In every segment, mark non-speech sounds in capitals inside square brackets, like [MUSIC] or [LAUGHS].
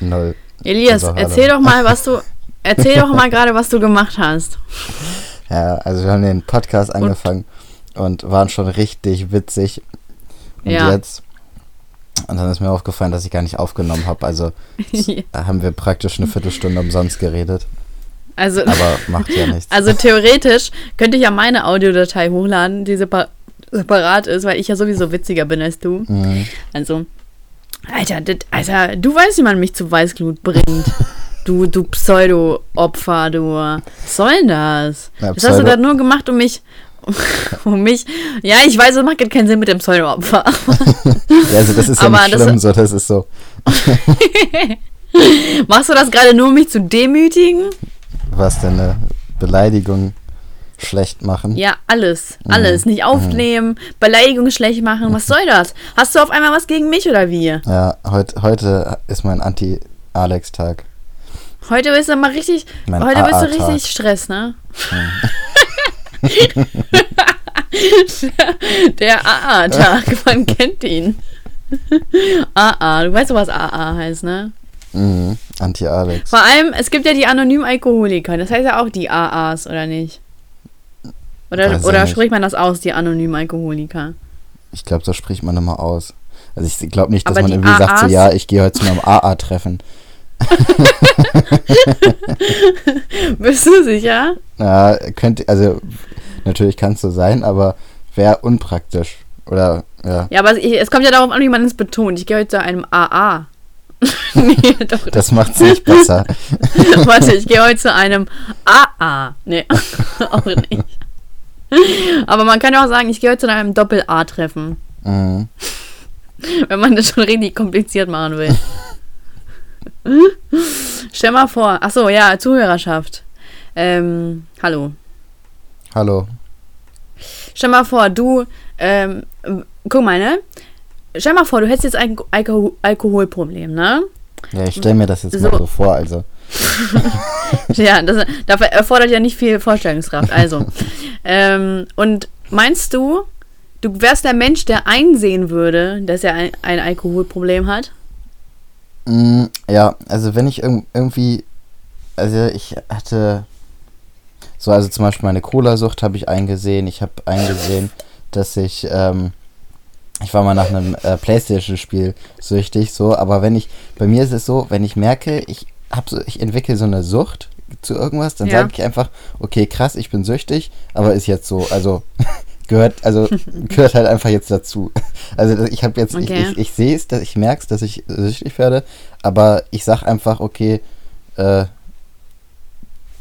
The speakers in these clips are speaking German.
null. Elias, erzähl doch mal, was du. [LAUGHS] Erzähl doch mal gerade, was du gemacht hast. Ja, also wir haben den Podcast angefangen und waren schon richtig witzig. Und Ja. jetzt. Und dann ist mir aufgefallen, dass ich gar nicht aufgenommen habe. Also [LAUGHS] da haben wir praktisch eine Viertelstunde umsonst geredet. Also, Aber macht ja nichts. [LAUGHS] also theoretisch könnte ich ja meine Audiodatei hochladen, die separ separat ist, weil ich ja sowieso witziger bin als du. Mhm. Also, Alter, das, Alter, du weißt, wie man mich zu Weißglut bringt. [LAUGHS] Du, du Pseudo-Opfer, du. Was soll denn das? Ja, das hast du gerade nur gemacht, um mich. [LAUGHS] Um mich. Ja, ich weiß, es macht keinen Sinn mit dem Pseudo-Opfer. [LAUGHS] Ja, also das ist ja Aber nicht das- schlimm, so das ist so. Machst du das gerade nur, um mich zu demütigen? Was denn eine Beleidigung schlecht machen? Ja, alles. Alles. Nicht aufnehmen, Beleidigung schlecht machen. Was soll das? Hast du auf einmal was gegen mich oder wie? Ja, heut, heute ist mein Anti-Alex-Tag. Heute bist du mal richtig. Mein heute bist du richtig Stress, ne? [LAUGHS] Der AA-Tag, man kennt ihn. AA, du weißt doch, was AA heißt, ne? Mhm. Anti-Alex. Vor allem, es gibt ja die anonymen Alkoholiker, das heißt ja auch die AAs, oder nicht? Oder, Weiß oder spricht man das aus, die anonymen Alkoholiker? Ich glaube, so spricht man immer aus. Also ich glaube nicht, dass Aber man irgendwie sagt, so AAs? ja, ich gehe heute zu einem AA-Treffen. [LAUGHS] Bist du sicher? Ja, könnte, also natürlich kann es so sein, aber wäre unpraktisch. Oder, ja, Ja, aber ich, es kommt ja darauf an, wie man es betont. Ich gehe heute zu einem AA. [LAUGHS] nee, doch, das, das macht es nicht besser. [LAUGHS] warte, ich gehe heute zu einem AA. Nee, auch nicht. [LAUGHS] Aber man kann ja auch sagen, ich gehe heute zu einem Doppel-A-Treffen, Mhm. [LAUGHS] wenn man das schon richtig kompliziert machen will. [LAUGHS] Stell mal vor, ach so, ja, Zuhörerschaft. Ähm, hallo. Hallo. Stell mal vor, du, ähm, guck mal, ne? Stell mal vor, du hättest jetzt ein Alko Alkoholproblem, ne? Ja, ich stelle mir das jetzt So. mal so vor, also. [LAUGHS] Ja, das dafür erfordert ja nicht viel Vorstellungskraft. Also, ähm, und meinst du, du wärst der Mensch, der einsehen würde, dass er ein, ein Alkoholproblem hat? Mm, ja, also wenn ich irg irgendwie, also ich hatte, so also zum Beispiel meine Cola-Sucht habe ich eingesehen. Ich habe eingesehen, dass ich, ähm, ich war mal nach einem äh, Playstation-Spiel süchtig, so, aber wenn ich, bei mir ist es so, wenn ich merke, ich hab so, ich entwickle so eine Sucht zu irgendwas, dann Ja. sage ich einfach, okay, krass, ich bin süchtig, aber ist jetzt so, also [LAUGHS] gehört, also [LAUGHS] gehört halt einfach jetzt dazu. Also ich habe jetzt, Okay. ich, ich, ich sehe es, dass ich merke es, dass ich süchtig werde, aber ich sag einfach, okay, äh,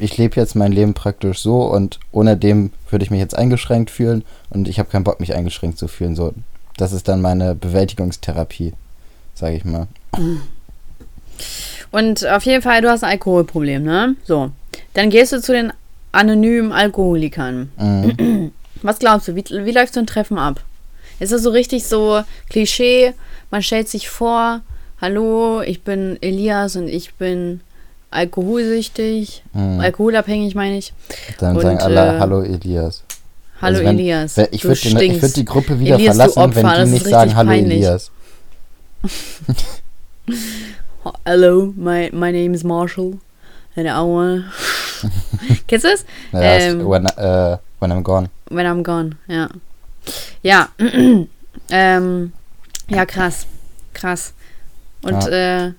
ich lebe jetzt mein Leben praktisch so und ohne dem würde ich mich jetzt eingeschränkt fühlen und ich habe keinen Bock, mich eingeschränkt zu fühlen. So, das ist dann meine Bewältigungstherapie, sage ich mal. [CLEARS THROAT] Und auf jeden Fall, du hast ein Alkoholproblem, ne? So. Dann gehst du zu den anonymen Alkoholikern. Mhm. [CLEARS THROAT] Was glaubst du, wie, wie läuft so ein Treffen ab? Ist das so richtig so Klischee? Man stellt sich vor, hallo, ich bin Elias und ich bin alkoholsüchtig, Mhm. alkoholabhängig meine ich. Dann Und, sagen alle, äh, hallo Elias. Hallo Also wenn- Elias. Wenn- Ich würde die, stinkst. würd die Gruppe wieder Elias, verlassen, Opfer, wenn die nicht sagen, hallo peinlich. Elias. [LAUGHS] Hello, my, my name is Marshall. And I wanna... Kennst du das? Ist Ähm, when, äh, when I'm gone. When I'm gone, ja. Ja, ähm, ja, krass. Krass. Und, äh,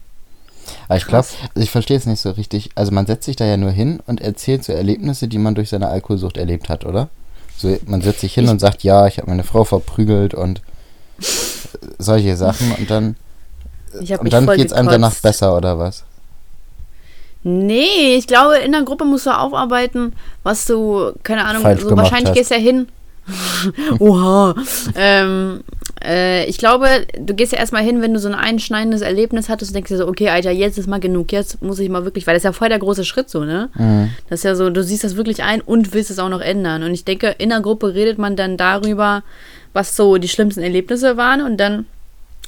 Aber ich glaube, ich verstehe es nicht so richtig. Also man setzt sich da ja nur hin und erzählt so Erlebnisse, die man durch seine Alkoholsucht erlebt hat, oder? So, man setzt sich hin Ich- und sagt, ja, ich habe meine Frau verprügelt und [LAUGHS] solche Sachen und dann, und dann voll geht's einem danach besser, oder was? Nee, ich glaube, in der Gruppe musst du aufarbeiten, was du, keine Ahnung, Falsch so wahrscheinlich hast. gehst du ja hin. [LAUGHS] Oha. ähm, äh, ich glaube, du gehst ja erstmal hin, wenn du so ein einschneidendes Erlebnis hattest und denkst dir so, okay, Alter, jetzt ist mal genug, jetzt muss ich mal wirklich, weil das ist ja voll der große Schritt so, ne? Mhm. Das ist ja so, du siehst das wirklich ein und willst es auch noch ändern. Und ich denke, in der Gruppe redet man dann darüber, was so die schlimmsten Erlebnisse waren und dann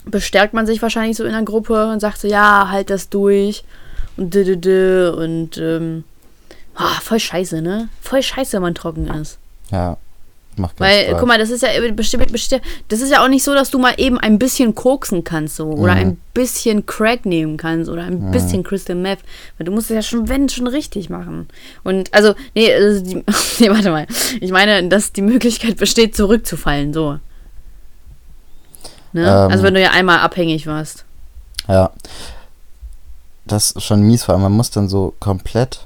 bestärkt man sich wahrscheinlich so in der Gruppe und sagt so, ja, halt das durch und dü, dü, dü, und ähm, ah, voll scheiße, ne? Voll scheiße, wenn man trocken ist. Ja. Macht Weil, Spaß. guck mal, das ist ja bestimmt, bestimmt, das ist ja auch nicht so, dass du mal eben ein bisschen koksen kannst so oder Mhm. ein bisschen Crack nehmen kannst oder ein bisschen Crystal Meth. Weil du musst es ja schon, wenn, schon richtig machen. Und also, nee, also die, [LAUGHS] nee, warte mal. Ich meine, dass die Möglichkeit besteht, zurückzufallen, so. Ne? Ähm. also wenn du ja einmal abhängig warst. Ja. Das ist schon mies, vor allem man muss dann so komplett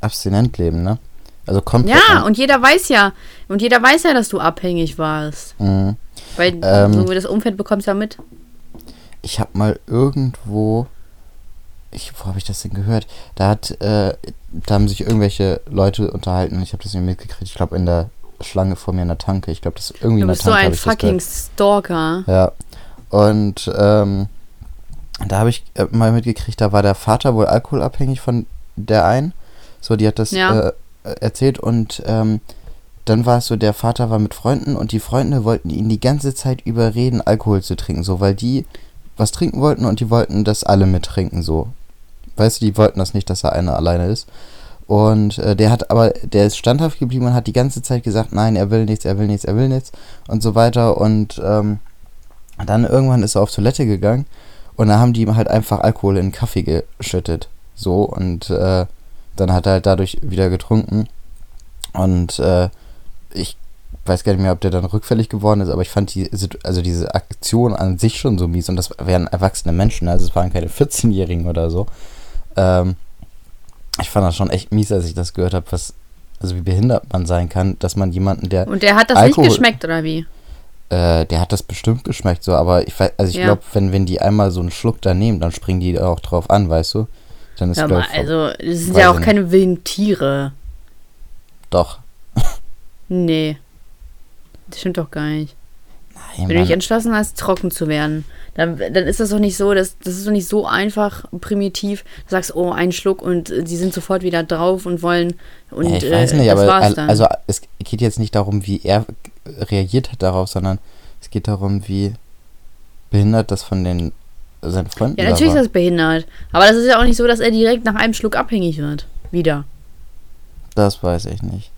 abstinent leben, ne? Also komplett. Ja, und jeder weiß ja, und jeder weiß ja, dass du abhängig warst. Mhm. Weil Ähm. so das Umfeld bekommst ja mit. Ich habe mal irgendwo, ich, wo habe ich das denn gehört? Da hat, äh, da haben sich irgendwelche Leute unterhalten und ich habe das nicht mitgekriegt. Ich glaube in der Schlange vor mir in der Tanke. Ich glaube, das ist irgendwie Du in der bist so Tanke. ein fucking. Stalker. Ja. Und ähm, da habe ich äh, mal mitgekriegt, da war der Vater wohl alkoholabhängig von der einen. So, die hat das Ja. äh, erzählt und ähm, dann war es so, der Vater war mit Freunden und die Freunde wollten ihn die ganze Zeit überreden, Alkohol zu trinken, so, weil die was trinken wollten und die wollten, dass alle mittrinken, so. Weißt du, die wollten das nicht, dass er einer alleine ist. Und äh, der hat aber, der ist standhaft geblieben und hat die ganze Zeit gesagt, nein, er will nichts, er will nichts, er will nichts und so weiter. Und ähm, dann irgendwann ist er auf Toilette gegangen und da haben die ihm halt einfach Alkohol in den Kaffee geschüttet. So und äh, dann hat er halt dadurch wieder getrunken. Und äh, ich weiß gar nicht mehr, ob der dann rückfällig geworden ist, aber ich fand die, also diese Aktion an sich schon so mies und das wären erwachsene Menschen, also es waren keine 14-Jährigen oder so. Ähm, ich fand das schon echt mies, als ich das gehört habe, was, also wie behindert man sein kann, dass man jemanden, der Und der hat das Alkohol- nicht geschmeckt, oder wie? äh, der hat das bestimmt geschmeckt, so, aber ich weiß, also ich Ja. glaube, wenn, wenn die einmal so einen Schluck da nehmen, dann springen die auch drauf an, weißt du? Dann ist Hör glaub also, das sind ja auch keine wilden Tiere. doch. Nee. Das stimmt doch gar nicht. Nein, Wenn du dich Mann. entschlossen hast, trocken zu werden, dann, dann ist das doch nicht so, dass, das ist doch nicht so einfach primitiv. Du sagst, oh, ein Schluck und äh, die sind sofort wieder drauf und wollen. Und ja, ich weiß äh, nicht, das aber also es geht jetzt nicht darum, wie er reagiert hat darauf, sondern es geht darum, wie behindert das von den seinen Freunden ja, natürlich ist war. das behindert. Aber das ist ja auch nicht so, dass er direkt nach einem Schluck abhängig wird. Wieder. Das weiß ich nicht.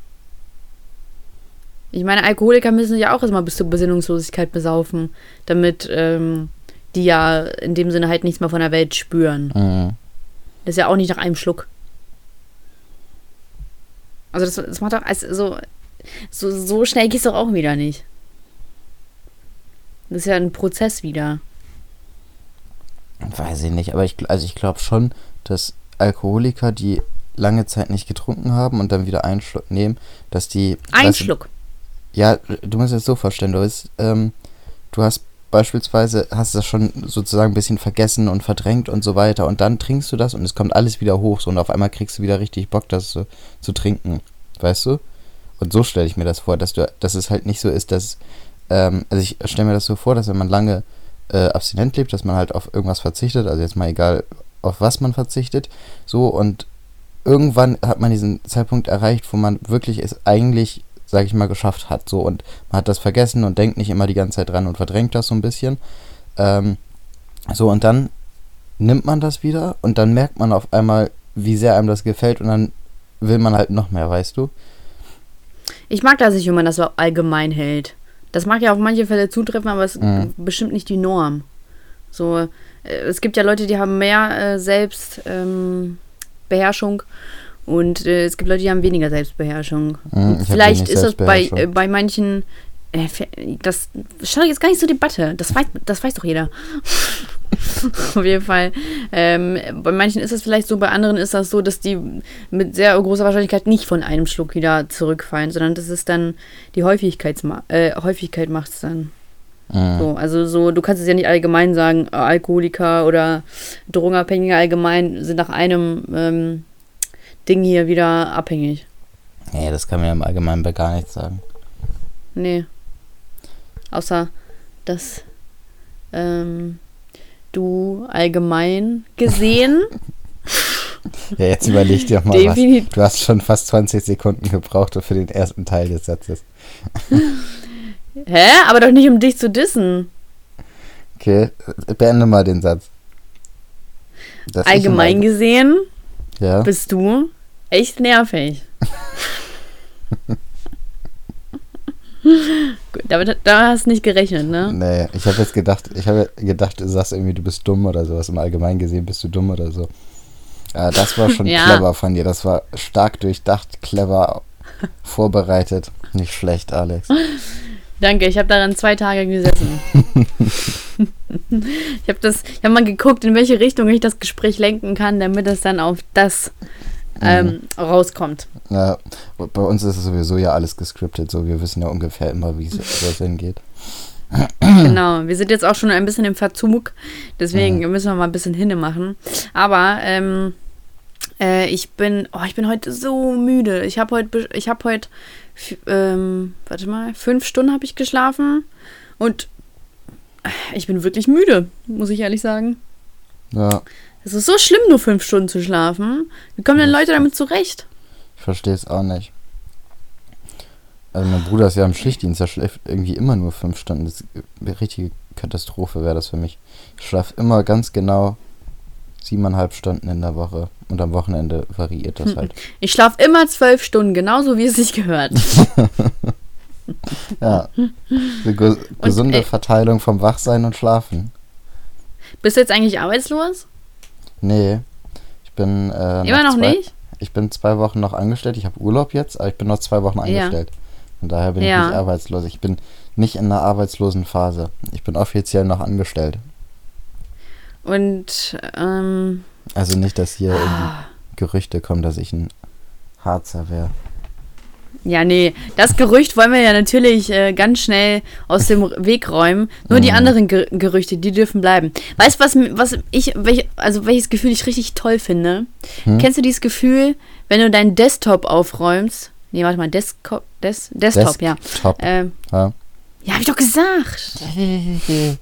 Ich meine, Alkoholiker müssen sich ja auch erstmal bis zur Besinnungslosigkeit besaufen, damit ähm, die ja in dem Sinne halt nichts mehr von der Welt spüren. Mhm. Das ist ja auch nicht nach einem Schluck. Also das, das macht doch, also so, so, schnell geht's doch auch wieder nicht. Das ist ja ein Prozess wieder. Weiß ich nicht, aber ich, also ich glaube schon, dass Alkoholiker, die lange Zeit nicht getrunken haben und dann wieder einen Schluck nehmen, dass die. Ein weißt du, Schluck. Ja, du musst es so vorstellen, du bist, ähm, du hast beispielsweise, hast das schon sozusagen ein bisschen vergessen und verdrängt und so weiter und dann trinkst du das und es kommt alles wieder hoch so und auf einmal kriegst du wieder richtig Bock, das zu, zu trinken, weißt du? Und so stelle ich mir das vor, dass du, dass es halt nicht so ist, dass, ähm, also ich stelle mir das so vor, dass wenn man lange äh, abstinent lebt, dass man halt auf irgendwas verzichtet, also jetzt mal egal, auf was man verzichtet, so und irgendwann hat man diesen Zeitpunkt erreicht, wo man wirklich es eigentlich, sage ich mal, geschafft hat, so und man hat das vergessen und denkt nicht immer die ganze Zeit dran und verdrängt das so ein bisschen. Ähm, so und dann nimmt man das wieder und dann merkt man auf einmal, wie sehr einem das gefällt und dann will man halt noch mehr, weißt du? Ich mag das nicht, wenn man das so allgemein hält. Das mag ja auf manche Fälle zutreffen, aber es ist Mhm. bestimmt nicht die Norm. So, äh, es gibt ja Leute, die haben mehr äh, Selbstbeherrschung ähm, und äh, es gibt Leute, die haben weniger Selbstbeherrschung. Hab vielleicht ist das bei, äh, bei manchen. Äh, das stand jetzt gar nicht zur Debatte. Das weiß, das weiß doch jeder. [LAUGHS] Auf jeden Fall. Ähm, bei manchen ist das vielleicht so, bei anderen ist das so, dass die mit sehr großer Wahrscheinlichkeit nicht von einem Schluck wieder zurückfallen, sondern das ist dann die Häufigkeitsma äh, Häufigkeit macht es dann. Mhm. So, also so, du kannst es ja nicht allgemein sagen, Alkoholiker oder Drogenabhängige allgemein sind nach einem ähm, Ding hier wieder abhängig. Nee, das kann man ja im Allgemeinen bei gar nichts sagen. Nee. Außer, dass ähm, du allgemein gesehen [LAUGHS] Ja, jetzt überleg dir mal was. Du hast schon fast 20 Sekunden gebraucht für den ersten Teil des Satzes. [LAUGHS] Hä? Aber doch nicht, um dich zu dissen. Okay, beende mal den Satz. Das Allgemein Allge- gesehen Ja. bist du echt nervig. Gut, damit, da hast du nicht gerechnet, ne? Nee, ich habe jetzt gedacht, ich habe gedacht, du sagst irgendwie, du bist dumm oder sowas. Im Allgemeinen gesehen bist du dumm oder so. Ja, das war schon [LAUGHS] Ja. clever von dir. Das war stark durchdacht, clever vorbereitet. Nicht schlecht, Alex. Danke, ich habe daran zwei Tage gesessen. [LAUGHS] ich habe das, ich habe mal geguckt, in welche Richtung ich das Gespräch lenken kann, damit es dann auf das ähm, rauskommt. Ja, bei uns ist es sowieso ja alles gescriptet, so wir wissen ja ungefähr immer, wie es hingeht. Genau, wir sind jetzt auch schon ein bisschen im Verzug, deswegen müssen wir mal ein bisschen hinne machen. Aber ähm, äh, ich bin, oh, ich bin heute so müde. Ich habe heute, ich habe heute, ähm, warte mal, fünf Stunden habe ich geschlafen und ich bin wirklich müde, muss ich ehrlich sagen. Ja, Es ist so schlimm, nur fünf Stunden zu schlafen. Wie kommen denn Leute damit zurecht? ich verstehe es auch nicht. Also mein Bruder ist ja im Schichtdienst, der schläft irgendwie immer nur fünf Stunden. Das ist eine richtige Katastrophe wäre das für mich. Ich schlafe immer ganz genau siebeneinhalb Stunden in der Woche und am Wochenende variiert das halt. [LAUGHS] Ich schlafe immer zwölf Stunden, genauso wie es sich gehört. [LAUGHS] Ja, eine ge gesunde äh, Verteilung vom Wachsein und Schlafen. Bist du jetzt eigentlich arbeitslos? Nee, ich bin äh, Immer noch zwei, nicht? Ich bin zwei Wochen noch angestellt. Ich habe Urlaub jetzt, aber ich bin noch zwei Wochen Ja. angestellt. Von daher bin Ja. ich nicht arbeitslos. Ich bin nicht in einer arbeitslosen Phase. Ich bin offiziell noch angestellt. Und ähm, Also nicht, dass hier ah, Gerüchte kommen, dass ich ein Harzer wäre. Ja, nee, das Gerücht wollen wir ja natürlich äh, ganz schnell aus dem Weg räumen. Nur die Mhm. anderen Ger Gerüchte, die dürfen bleiben. Weißt du, was, was ich, welch, also welches Gefühl ich richtig toll finde? Hm? Kennst du dieses Gefühl, wenn du deinen Desktop aufräumst? Nee, warte mal, Desktop, Des, Desktop, ja. Top. Ähm, Ja. ja, hab ich doch gesagt. [LAUGHS]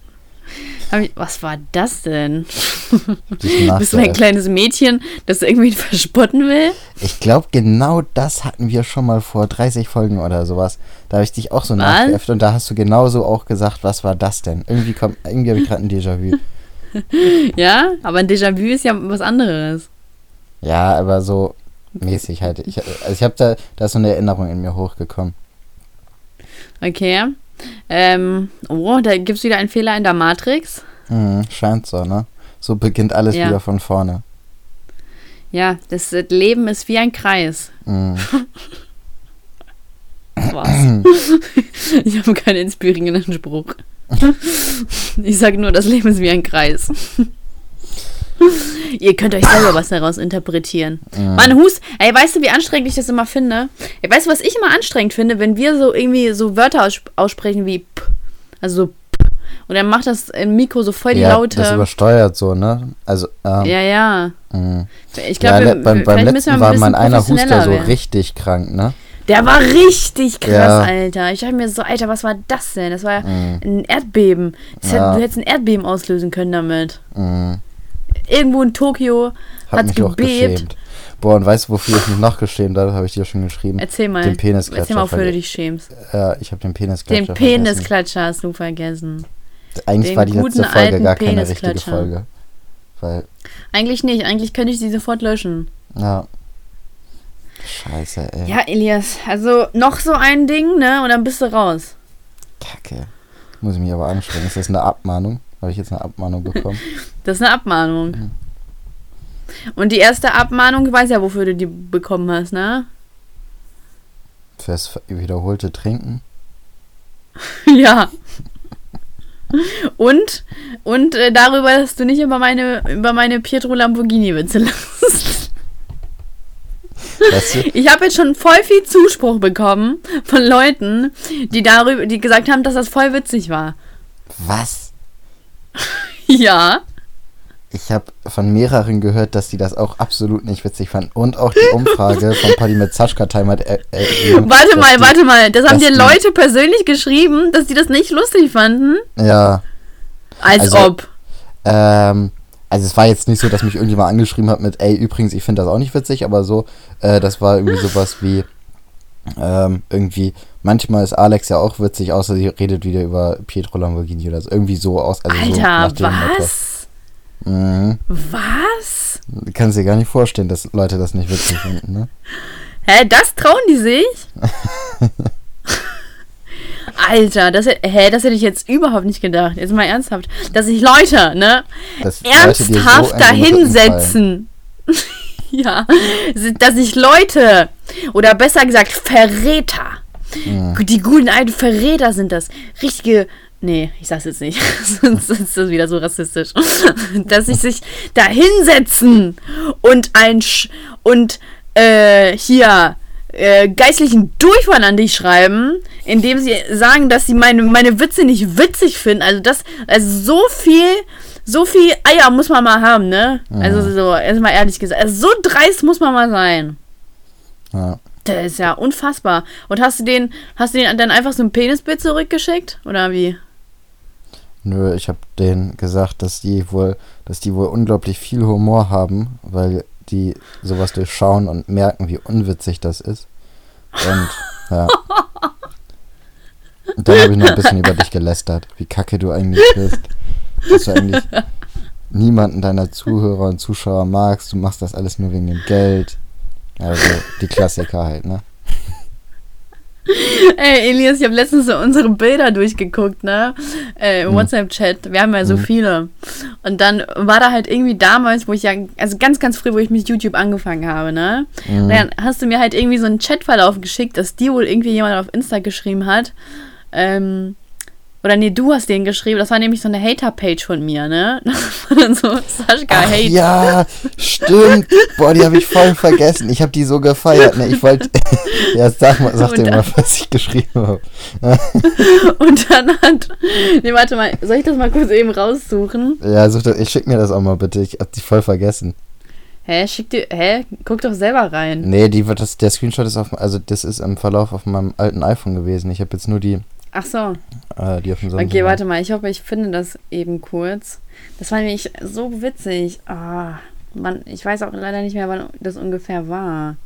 Ich, was war das denn? Dich [LAUGHS] Bist du ein kleines Mädchen, das irgendwie verspotten will? Ich glaube, genau das hatten wir schon mal vor 30 Folgen oder sowas. Da habe ich dich auch so nachgeäfft und da hast du genauso auch gesagt, was war das denn? Irgendwie kommt, irgendwie habe ich gerade ein Déjà-vu. [LAUGHS] Ja, aber ein Déjà-vu ist ja was anderes. Ja, aber so mäßig halt. Ich, also ich habe da, da ist so eine Erinnerung in mir hochgekommen. Okay. Ähm, oh, da gibt es wieder einen Fehler in der Matrix. Hm, scheint so, ne? So beginnt alles Ja. wieder von vorne. Ja, das Leben ist wie ein Kreis. [LAUGHS] War's. ich habe keinen inspirierenden Spruch. [LAUGHS] ich sage nur, das Leben ist wie ein Kreis. [LAUGHS] Ihr könnt euch selber was daraus interpretieren. hm. Mann, Hus, ey, weißt du, wie anstrengend ich das immer finde? Ey, weißt du, was ich immer anstrengend finde, wenn wir so irgendwie so Wörter aus aussprechen wie p, also so p, und dann macht das im Mikro so voll die ja, Laute. das übersteuert so, ne? Also, ähm, ja, ja. hm. Ich ja, glaube, le- beim, beim letzten war mein einer Huster so richtig krank, ne? Der war richtig krass, Ja. Alter. Ich dachte mir so, Alter, was war das denn? Das war ja Mhm. ein Erdbeben. Das Ja. hätt, du hättest ein Erdbeben auslösen können damit. Hm. Irgendwo in Tokio hat's mich auch gebebt. geschämt. Boah, und weißt du, wofür ich mich noch geschämt habe? Habe ich dir schon geschrieben. Erzähl mal. Den Penisklatscher Erzähl mal, wofür du dich schämst. Ja, ich habe den Penisklatscher Den. Penisklatscher hast du vergessen. Eigentlich den war die letzte Folge gar keine richtige. Folge. Weil, Eigentlich nicht. Eigentlich könnte ich sie sofort löschen. ja. Scheiße, ey. Ja, Elias. Also noch so ein Ding, ne? Und dann bist du raus. Kacke. Muss ich mich aber anstrengen. Ist das eine Abmahnung? Habe ich jetzt eine Abmahnung bekommen? [LAUGHS] Das ist eine Abmahnung. Mhm. Und die erste Abmahnung, du weißt ja, wofür du die bekommen hast, ne? Fürs wiederholte Trinken? [LAUGHS] Ja. Und, und äh, darüber, dass du nicht über meine, über meine Pietro Lamborghini Witze lachst. Weißt du? Ich habe jetzt schon voll viel Zuspruch bekommen von Leuten, die darüber, die gesagt haben, dass das voll witzig war. Was? [LAUGHS] Ja. Ich habe von mehreren gehört, dass die das auch absolut nicht witzig fanden. Und auch die Umfrage [LAUGHS] von Paddy mit Zaschka Time hat er, ergeben, Warte mal, die, warte mal. Das haben dir Leute persönlich geschrieben, dass die das nicht lustig fanden? Ja. Als Also- ob. Ähm, also es war jetzt nicht so, dass mich irgendjemand angeschrieben hat mit, ey, übrigens, ich finde das auch nicht witzig, aber so, äh, das war irgendwie sowas wie, ähm, irgendwie, manchmal ist Alex ja auch witzig, außer sie redet wieder über Pietro Lamborghini oder so. Irgendwie so aus. Also so Alter, Motto. was? Mhm. Was? Du kannst dir gar nicht vorstellen, dass Leute das nicht witzig finden, ne? [LAUGHS] Hä, das trauen die sich? [LAUGHS] Alter, das, hä, das hätte ich jetzt überhaupt nicht gedacht. Jetzt mal ernsthaft. Dass sich Leute, ne, Dass Leute so ernsthaft den Rücken dahinsetzen. [LAUGHS] ja, dass sich Leute, oder besser gesagt Verräter, die guten alten Verräter sind das. Richtige, nee, ich sag's jetzt nicht, [LAUGHS] sonst ist das wieder so rassistisch. [LAUGHS] dass sich sich da hinsetzen und ein, Sch und äh, hier äh, geistlichen Durchfall an dich schreiben, indem sie sagen, dass sie meine, meine Witze nicht witzig finden. Also das, also so viel, so viel Eier muss man mal haben, ne? Also so, erstmal ehrlich gesagt, also so dreist muss man mal sein. Ja. Das ist ja unfassbar. Und hast du den, hast du den dann einfach so ein Penisbild zurückgeschickt? Oder wie? Nö, ich habe denen gesagt, dass die wohl, dass die wohl unglaublich viel Humor haben, weil die sowas durchschauen und merken, wie unwitzig das ist. Und [LAUGHS] ja. Und dann habe ich noch ein bisschen über dich gelästert, wie kacke du eigentlich bist. Dass du eigentlich [LAUGHS] niemanden deiner Zuhörer und Zuschauer magst. Du machst das alles nur wegen dem Geld. Also die Klassiker halt, ne? [LAUGHS] Ey, Elias, ich habe letztens so unsere Bilder durchgeguckt, ne? Äh, Im Mhm. WhatsApp-Chat. Wir haben ja so Mhm. viele. Und dann war da halt irgendwie damals, wo ich ja, also ganz, ganz früh, wo ich mit YouTube angefangen habe, ne? Mhm. Dann hast du mir halt irgendwie so einen Chatverlauf geschickt, dass dir wohl irgendwie jemand auf Insta geschrieben hat. Ähm, oder nee, du hast den geschrieben. Das war nämlich so eine Hater-Page von mir, ne? [LAUGHS] Dann so Sascha Ach, Hate. ja, stimmt. Boah, die habe ich voll vergessen. Ich habe die so gefeiert. Ne? Ich wollte. [LAUGHS] ja, sag mal, sag Und dir mal, was ich geschrieben habe. [LAUGHS] Und dann hat. Nee, warte mal, soll ich das mal kurz eben raussuchen? Ja, such das, ich schick mir das auch mal bitte. Ich hab die voll vergessen. Hä, schick dir. Hä? Guck doch selber rein. Nee, die wird das, der Screenshot ist auf, also das ist im Verlauf auf meinem alten iPhone gewesen. Ich habe jetzt nur die, Ach so. äh, die auf dem. Okay, warte mal, ich hoffe, ich finde das eben kurz. Das war nämlich so witzig. Ah, Mann, ich weiß auch leider nicht mehr, wann das ungefähr war.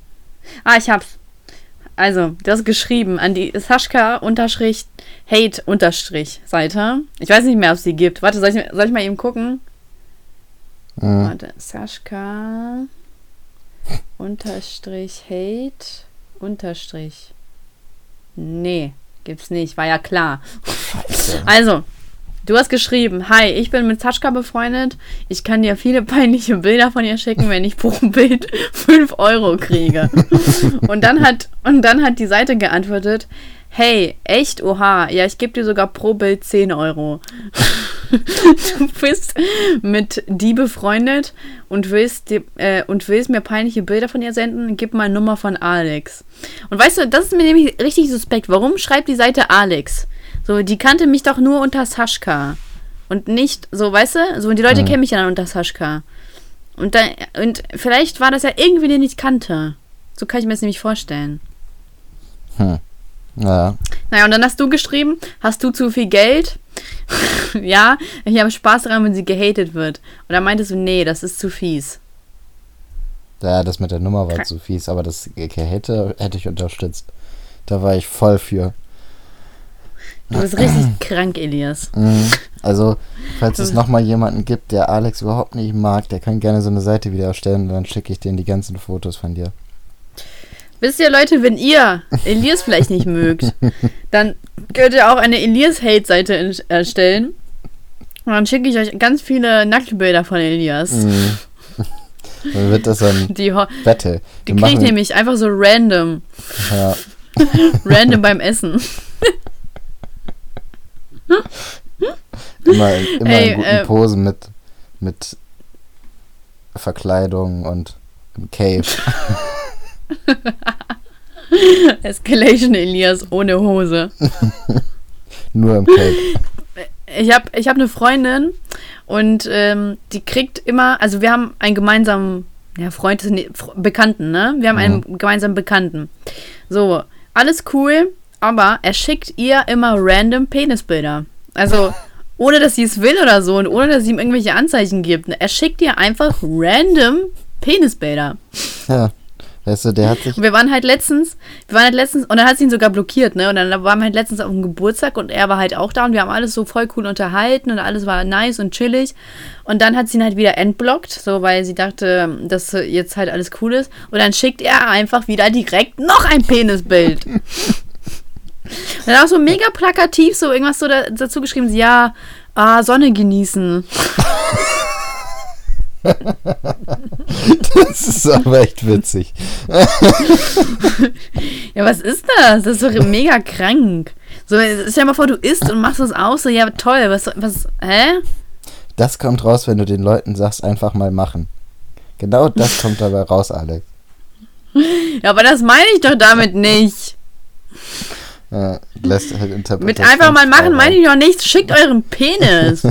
Ah, ich hab's. Also, du hast geschrieben an die Sascha-Hate-Seite. Ich weiß nicht mehr, ob es die gibt. Warte, soll ich, soll ich mal eben gucken? Mhm. Warte, Sascha unterstrich Hate unterstrich. Nee, gibt's nicht, war ja klar. Scheiße. Also, du hast geschrieben, hi, ich bin mit Saschka befreundet. Ich kann dir viele peinliche Bilder von ihr schicken, wenn ich pro Bild 5 Euro kriege. [LAUGHS] und, dann hat, und dann hat die Seite geantwortet, hey, echt? Oha, ja, ich gebe dir sogar pro Bild 10 Euro. [LAUGHS] du bist mit die befreundet und willst, äh, und willst mir peinliche Bilder von ihr senden, gib mal Nummer von Alex. Und weißt du, das ist mir nämlich richtig suspekt. Warum schreibt die Seite Alex? So, die kannte mich doch nur unter Saschka. Und nicht, so, weißt du? So, und die Leute Mhm. kennen mich ja dann unter Saschka. Und, dann, und vielleicht war das ja irgendwie, den ich kannte. So kann ich mir das nämlich vorstellen. Hm. Ja. Naja, und dann hast du geschrieben, hast du zu viel Geld? [LAUGHS] ja, ich habe Spaß daran, wenn sie gehatet wird. Und dann meintest du, nee, das ist zu fies. Ja, das mit der Nummer war Ka- zu fies, aber das hätte, hätte ich unterstützt. Da war ich voll für. Du bist richtig [CLEARS THROAT] krank, Elias. Mhm. Also, falls es [LAUGHS] nochmal jemanden gibt, der Alex überhaupt nicht mag, der kann gerne so eine Seite wieder erstellen, dann schicke ich denen die ganzen Fotos von dir. Wisst ihr, Leute, wenn ihr Elias vielleicht nicht mögt, dann könnt ihr auch eine Elias-Hate-Seite erstellen. Und dann schicke ich euch ganz viele Nacktbilder von Elias. Mhm. Dann wird das ein Die, ho- Battle. die kriege ich nämlich einfach so random. Ja, [LAUGHS] Random beim Essen. immer in, immer Ey, in guten äh, Posen mit, mit Verkleidung und im Cape. [LAUGHS] [LAUGHS] Escalation Elias ohne Hose. [LAUGHS] Nur im Cape. Ich habe ich hab eine Freundin und ähm, die kriegt immer, also wir haben einen gemeinsamen, ja, Freund, Bekannten, ne? Wir haben einen gemeinsamen Bekannten. So, alles cool, aber er schickt ihr immer random Penisbilder. Also, ohne dass sie es will oder so und ohne dass sie ihm irgendwelche Anzeichen gibt. Er schickt ihr einfach random Penisbilder. Ja. Weißt du, der hat sich. Und wir waren halt letztens, wir waren halt letztens, und dann hat sie ihn sogar blockiert, ne? Und dann waren wir halt letztens auf dem Geburtstag und er war halt auch da und wir haben alles so voll cool unterhalten und alles war nice und chillig. Und dann hat sie ihn halt wieder entblockt, so weil sie dachte, dass jetzt halt alles cool ist. Und dann schickt er einfach wieder direkt noch ein Penisbild. [LAUGHS] Und Dann auch so mega plakativ, so irgendwas so da, dazu geschrieben, ja, ah, Sonne genießen. [LAUGHS] Das ist aber echt witzig. [LAUGHS] Ja, was ist das? Das ist doch mega krank. So, stell dir mal vor, du isst und machst was aus, so, ja, toll, was, was, hä? Das kommt raus, wenn du den Leuten sagst, einfach mal machen. Genau das kommt dabei raus, Alex. Ja, aber das meine ich doch damit nicht. Ja, lässt halt Mit einfach mal machen meine ich doch nichts. Schickt euren Penis. [LAUGHS]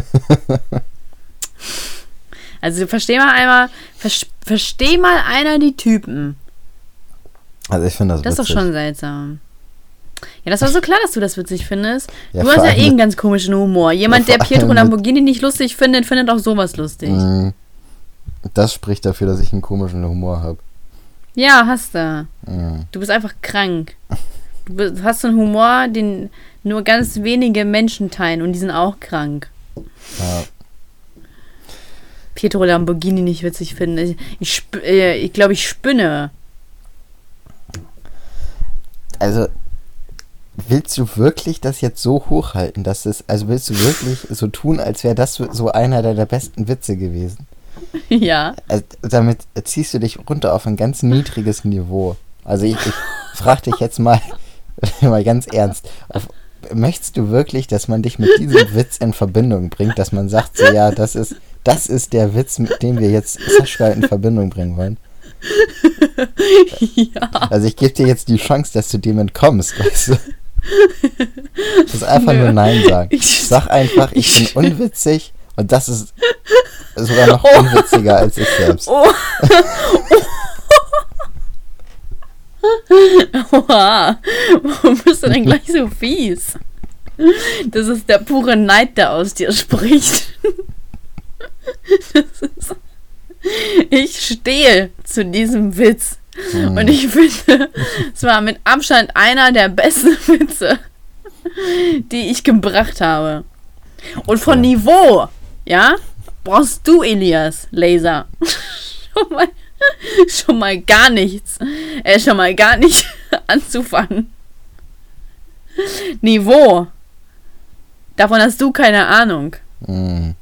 Also versteh mal einmal, vers versteh mal einer die Typen. Also ich finde das, Das ist doch witzig. schon seltsam. Ja, das war so klar, dass du das witzig findest. Ja, du hast ja eh einen ganz komischen Humor. Jemand, Ja, der Pietro Lamborghini nicht lustig findet, findet auch sowas lustig. Mm, Das spricht dafür, dass ich einen komischen Humor habe. Ja, hast du. Mm. Du bist einfach krank. Du bist, hast so einen Humor, den nur ganz wenige Menschen teilen und die sind auch krank. Ja. Pietro Lamborghini nicht witzig finden. Ich, ich, äh, ich glaube, ich spinne. Also, willst du wirklich das jetzt so hochhalten, dass es, also willst du wirklich so tun, als wäre das so einer deiner besten Witze gewesen? [LAUGHS] ja. Also, damit ziehst du dich runter auf ein ganz niedriges Niveau. Also ich, ich frage dich jetzt mal, [LAUGHS] mal ganz ernst. Auf, möchtest du wirklich, dass man dich mit diesem [LAUGHS] Witz in Verbindung bringt, dass man sagt, so ja, das ist, das ist der Witz, mit dem wir jetzt Sascha in Verbindung bringen wollen? [LAUGHS] ja. Also ich gebe dir jetzt die Chance, dass du dem entkommst, weißt du? Das ist einfach Nö. nur Nein sagen. Ich- Sag einfach, ich bin ich- [LAUGHS] unwitzig und das ist sogar noch Oh. unwitziger als ich selbst. Oh. Oha. Warum bist du denn gleich so fies? Das ist der pure Neid, der aus dir spricht. Ist ich stehe zu diesem Witz. Hm. Und ich finde, es war mit Abstand einer der besten [LAUGHS] Witze, die ich gebracht habe. Und von. Niveau, ja, brauchst du, Elias, Laser. [LAUGHS] schon, mal, [LAUGHS] schon mal gar nichts. Äh, schon mal gar nicht [LAUGHS] anzufangen. Niveau. Davon hast du keine Ahnung. Mm. [LAUGHS]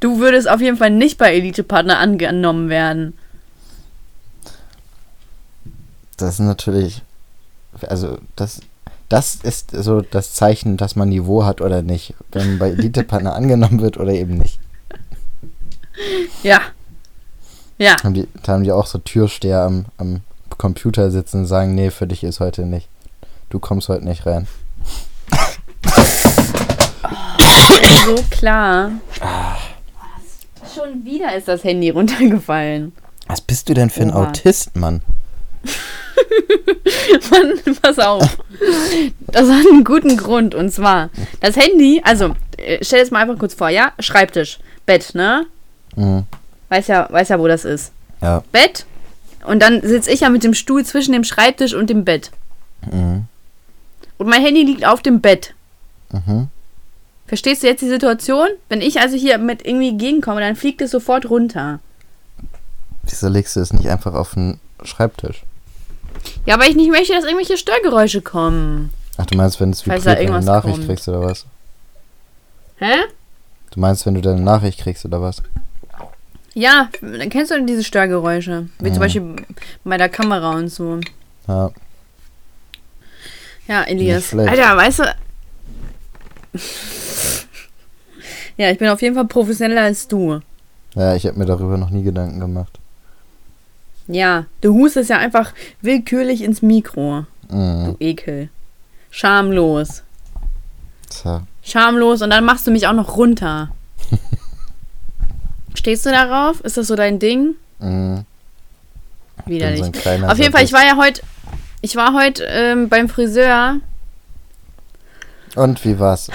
Du würdest auf jeden Fall nicht bei Elite-Partner angenommen werden. Das ist natürlich, also das, das ist so das Zeichen, dass man Niveau hat oder nicht. Wenn man bei Elite-Partner angenommen wird oder eben nicht. Ja. Ja. Haben die, da haben die auch so Türsteher am, am Computer sitzen und sagen, nee, für dich ist heute nicht. Du kommst heute nicht rein. so klar. Schon wieder ist das Handy runtergefallen. Was bist du denn für ein Oha. Autist, Mann? [LAUGHS] Mann, pass auf. Das hat einen guten Grund. Und zwar, das Handy, also, äh, stell es mal einfach kurz vor, ja? Schreibtisch, Bett, ne? Mhm. Weiß ja, weiß ja, wo das ist. Ja. Bett. Und dann sitze ich ja mit dem Stuhl zwischen dem Schreibtisch und dem Bett. Mhm. Und mein Handy liegt auf dem Bett. Mhm. Verstehst du jetzt die Situation? Wenn ich also hier mit irgendwie gegenkomme, dann fliegt es sofort runter. Wieso legst du es nicht einfach auf den Schreibtisch? Ja, weil ich nicht möchte, dass irgendwelche Störgeräusche kommen. Ach, du meinst, wenn es vibriert, wenn du eine Nachricht kommt. kriegst oder was? Hä? Du meinst, wenn du deine Nachricht kriegst oder was? Ja, dann kennst du diese Störgeräusche. Wie zum Mhm. Beispiel bei der Kamera und so. Ja. Ja, Elias. Alter, weißt du. ja, ich bin auf jeden Fall professioneller als du. Ja, ich habe mir darüber noch nie Gedanken gemacht. Ja, du hustest ja einfach willkürlich ins Mikro. Mhm. Du Ekel. Schamlos. Tja. Schamlos und dann machst du mich auch noch runter. Stehst du darauf? Ist das so dein Ding? Mhm. Bin Widerlich. so Auf jeden Fall, ich war ja heute. Ich war heute ähm, beim Friseur. Und wie war's?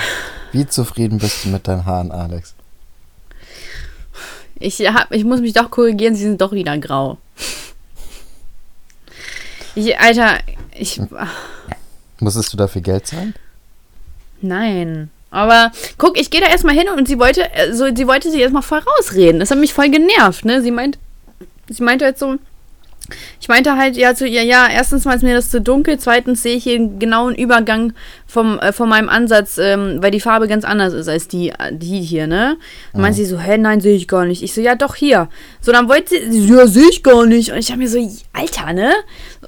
Wie zufrieden bist du mit deinen Haaren, Alex? Ich, hab, ich muss mich doch korrigieren, sie sind doch wieder grau. Ich, Alter, ich. Musstest du dafür Geld zahlen? Nein. Aber guck, ich gehe da erstmal hin und sie wollte, äh, so, sie wollte sich erstmal voll rausreden. Das hat mich voll genervt, ne? Sie meint, sie meinte halt so, Ich meinte halt ja zu ihr, ja, erstens mal ist mir das zu dunkel, zweitens sehe ich hier einen genauen Übergang vom, äh, von meinem Ansatz, ähm, weil die Farbe ganz anders ist als die, äh, die hier, ne? Dann meint sie so, hä, nein, sehe ich gar nicht. Ich so, ja, doch, hier. So, dann wollte sie, ja, sehe ich gar nicht. Und ich habe mir so, Alter, ne?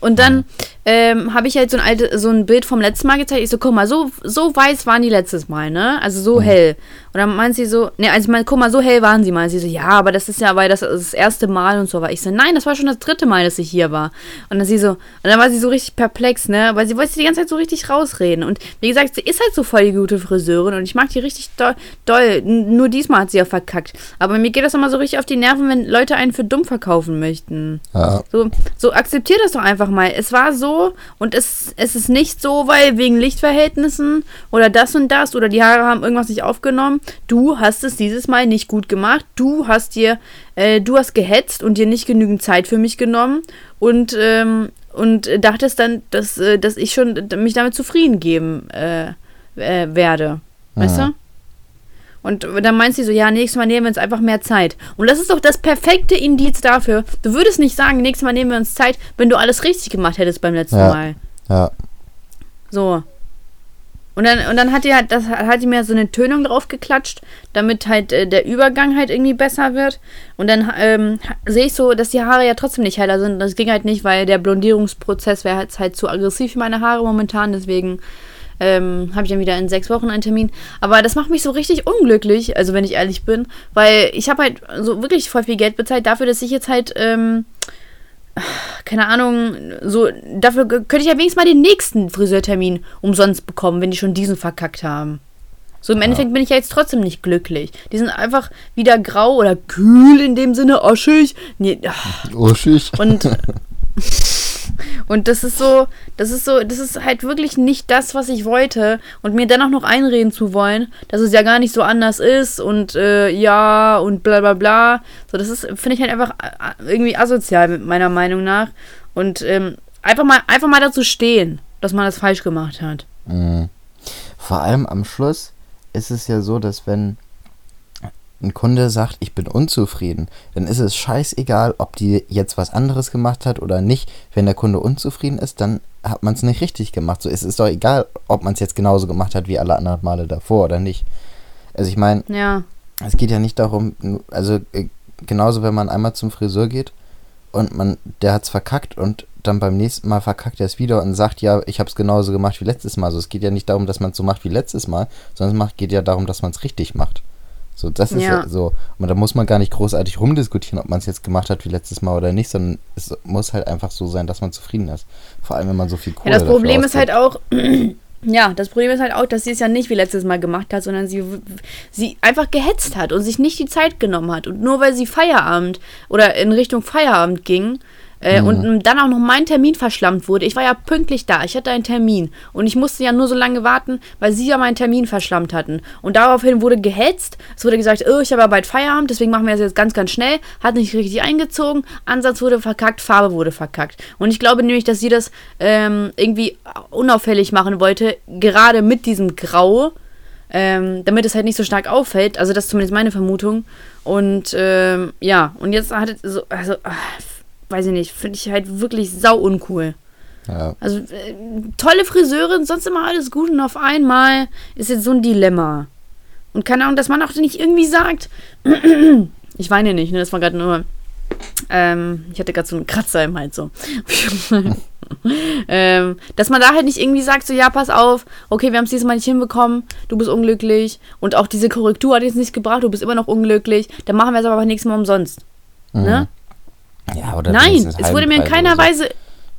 Und dann ähm, habe ich halt so ein, alte, so ein Bild vom letzten Mal gezeigt. Ich so, guck mal, so, so weiß waren die letztes Mal, ne? Also so hell. Und dann meint sie so, ne, also ich meine, guck mal, so hell waren sie mal. Sie so, ja, aber das ist ja, weil das das erste Mal und so war. Ich so, nein, das war schon das dritte Mal, dass ich hier war. Und dann sie so, und dann war sie so richtig perplex, ne? Weil sie wollte die ganze Zeit so richtig rausreden. Und wie gesagt, sie ist halt so voll die gute Friseurin und ich mag die richtig doll. doll. Nur diesmal hat sie ja verkackt. Aber mir geht das immer so richtig auf die Nerven, wenn Leute einen für dumm verkaufen möchten. Ja. So, so akzeptiert das doch einfach mal. Es war so und es, es ist nicht so, weil wegen Lichtverhältnissen oder das und das oder die Haare haben irgendwas nicht aufgenommen. Du hast es dieses Mal nicht gut gemacht. Du hast dir, äh, du hast gehetzt und dir nicht genügend Zeit für mich genommen und, ähm, und dachtest dann, dass, äh, dass ich schon mich damit zufrieden geben äh, äh, werde. Weißt Ja. du? Und dann meint sie so, ja, nächstes Mal nehmen wir uns einfach mehr Zeit. Und das ist doch das perfekte Indiz dafür. Du würdest nicht sagen, nächstes Mal nehmen wir uns Zeit, wenn du alles richtig gemacht hättest beim letzten Ja. Mal. Ja. So. Und dann, und dann hat die halt, das hat die mir so eine Tönung drauf geklatscht, damit halt äh, der Übergang halt irgendwie besser wird. Und dann ähm, sehe ich so, dass die Haare ja trotzdem nicht heller sind. Das ging halt nicht, weil der Blondierungsprozess wäre halt, halt zu aggressiv für meine Haare momentan. Deswegen ähm, habe ich dann wieder in sechs Wochen einen Termin. Aber das macht mich so richtig unglücklich, also wenn ich ehrlich bin, weil ich habe halt so wirklich voll viel Geld bezahlt dafür, dass ich jetzt halt, ähm, keine Ahnung, so, dafür könnte ich ja wenigstens mal den nächsten Friseurtermin umsonst bekommen, wenn die schon diesen verkackt haben. So im Endeffekt bin ich ja jetzt trotzdem nicht glücklich. Die sind einfach wieder grau oder kühl in dem Sinne, oschig. Nee, tschüss. und, [LAUGHS] und das ist so, das ist so, das ist halt wirklich nicht das, was ich wollte. Und mir dennoch noch einreden zu wollen, dass es ja gar nicht so anders ist und äh, ja und bla bla bla. So, das ist, finde ich halt einfach äh, irgendwie asozial, meiner Meinung nach. Und ähm, einfach mal, einfach mal dazu stehen, dass man das falsch gemacht hat. Mhm. Vor allem am Schluss ist es ja so, dass wenn ein Kunde sagt, ich bin unzufrieden, dann ist es scheißegal, ob die jetzt was anderes gemacht hat oder nicht. Wenn der Kunde unzufrieden ist, dann hat man es nicht richtig gemacht. So es ist doch egal, ob man es jetzt genauso gemacht hat wie alle anderen Male davor oder nicht. Also ich meine, Ja. es geht ja nicht darum, also äh, genauso wenn man einmal zum Friseur geht und man, der hat's verkackt und dann beim nächsten Mal verkackt er es wieder und sagt, ja, ich habe es genauso gemacht wie letztes Mal. Also es geht ja nicht darum, dass man es so macht wie letztes Mal, sondern es geht ja darum, dass man es richtig macht. So, das ist ja, Ja. so. Und da muss man gar nicht großartig rumdiskutieren, ob man es jetzt gemacht hat wie letztes Mal oder nicht, sondern es muss halt einfach so sein, dass man zufrieden ist. Vor allem, wenn man so viel Kohle Ja, das Problem ist halt auch, [CLEARS THROAT] ja, das Problem ist halt auch, dass sie es ja nicht wie letztes Mal gemacht hat, sondern sie, sie einfach gehetzt hat und sich nicht die Zeit genommen hat. Und nur weil sie Feierabend oder in Richtung Feierabend ging äh, und dann auch noch mein Termin verschlammt wurde. Ich war ja pünktlich da, ich hatte einen Termin und ich musste ja nur so lange warten, weil sie ja meinen Termin verschlammt hatten. Und daraufhin wurde gehetzt, es wurde gesagt, oh, ich habe ja bald Feierabend, deswegen machen wir das jetzt ganz, ganz schnell. Hat nicht richtig eingezogen, Ansatz wurde verkackt, Farbe wurde verkackt. Und ich glaube nämlich, dass sie das ähm, irgendwie unauffällig machen wollte, gerade mit diesem Grau, ähm, damit es halt nicht so stark auffällt. Also das ist zumindest meine Vermutung. Und ähm, ja, und jetzt hat es so, also, ah, weiß ich nicht, finde ich halt wirklich sau uncool. Ja, Also äh, tolle Friseurin, sonst immer alles gut und auf einmal ist jetzt so ein Dilemma. Und keine Ahnung, dass man auch nicht irgendwie sagt, [CLEARS THROAT] ich weine nicht, ne, das war gerade nur, ähm, ich hatte gerade so einen Kratzer im Hals so. [LAUGHS] ähm, dass man da halt nicht irgendwie sagt, so ja, pass auf, okay, wir haben es dieses Mal nicht hinbekommen, du bist unglücklich und auch diese Korrektur hat jetzt nichts gebracht, du bist immer noch unglücklich, dann machen wir es aber beim nächsten Mal umsonst. Ne? Ja oder Nein, es wurde mir in keiner so. Weise,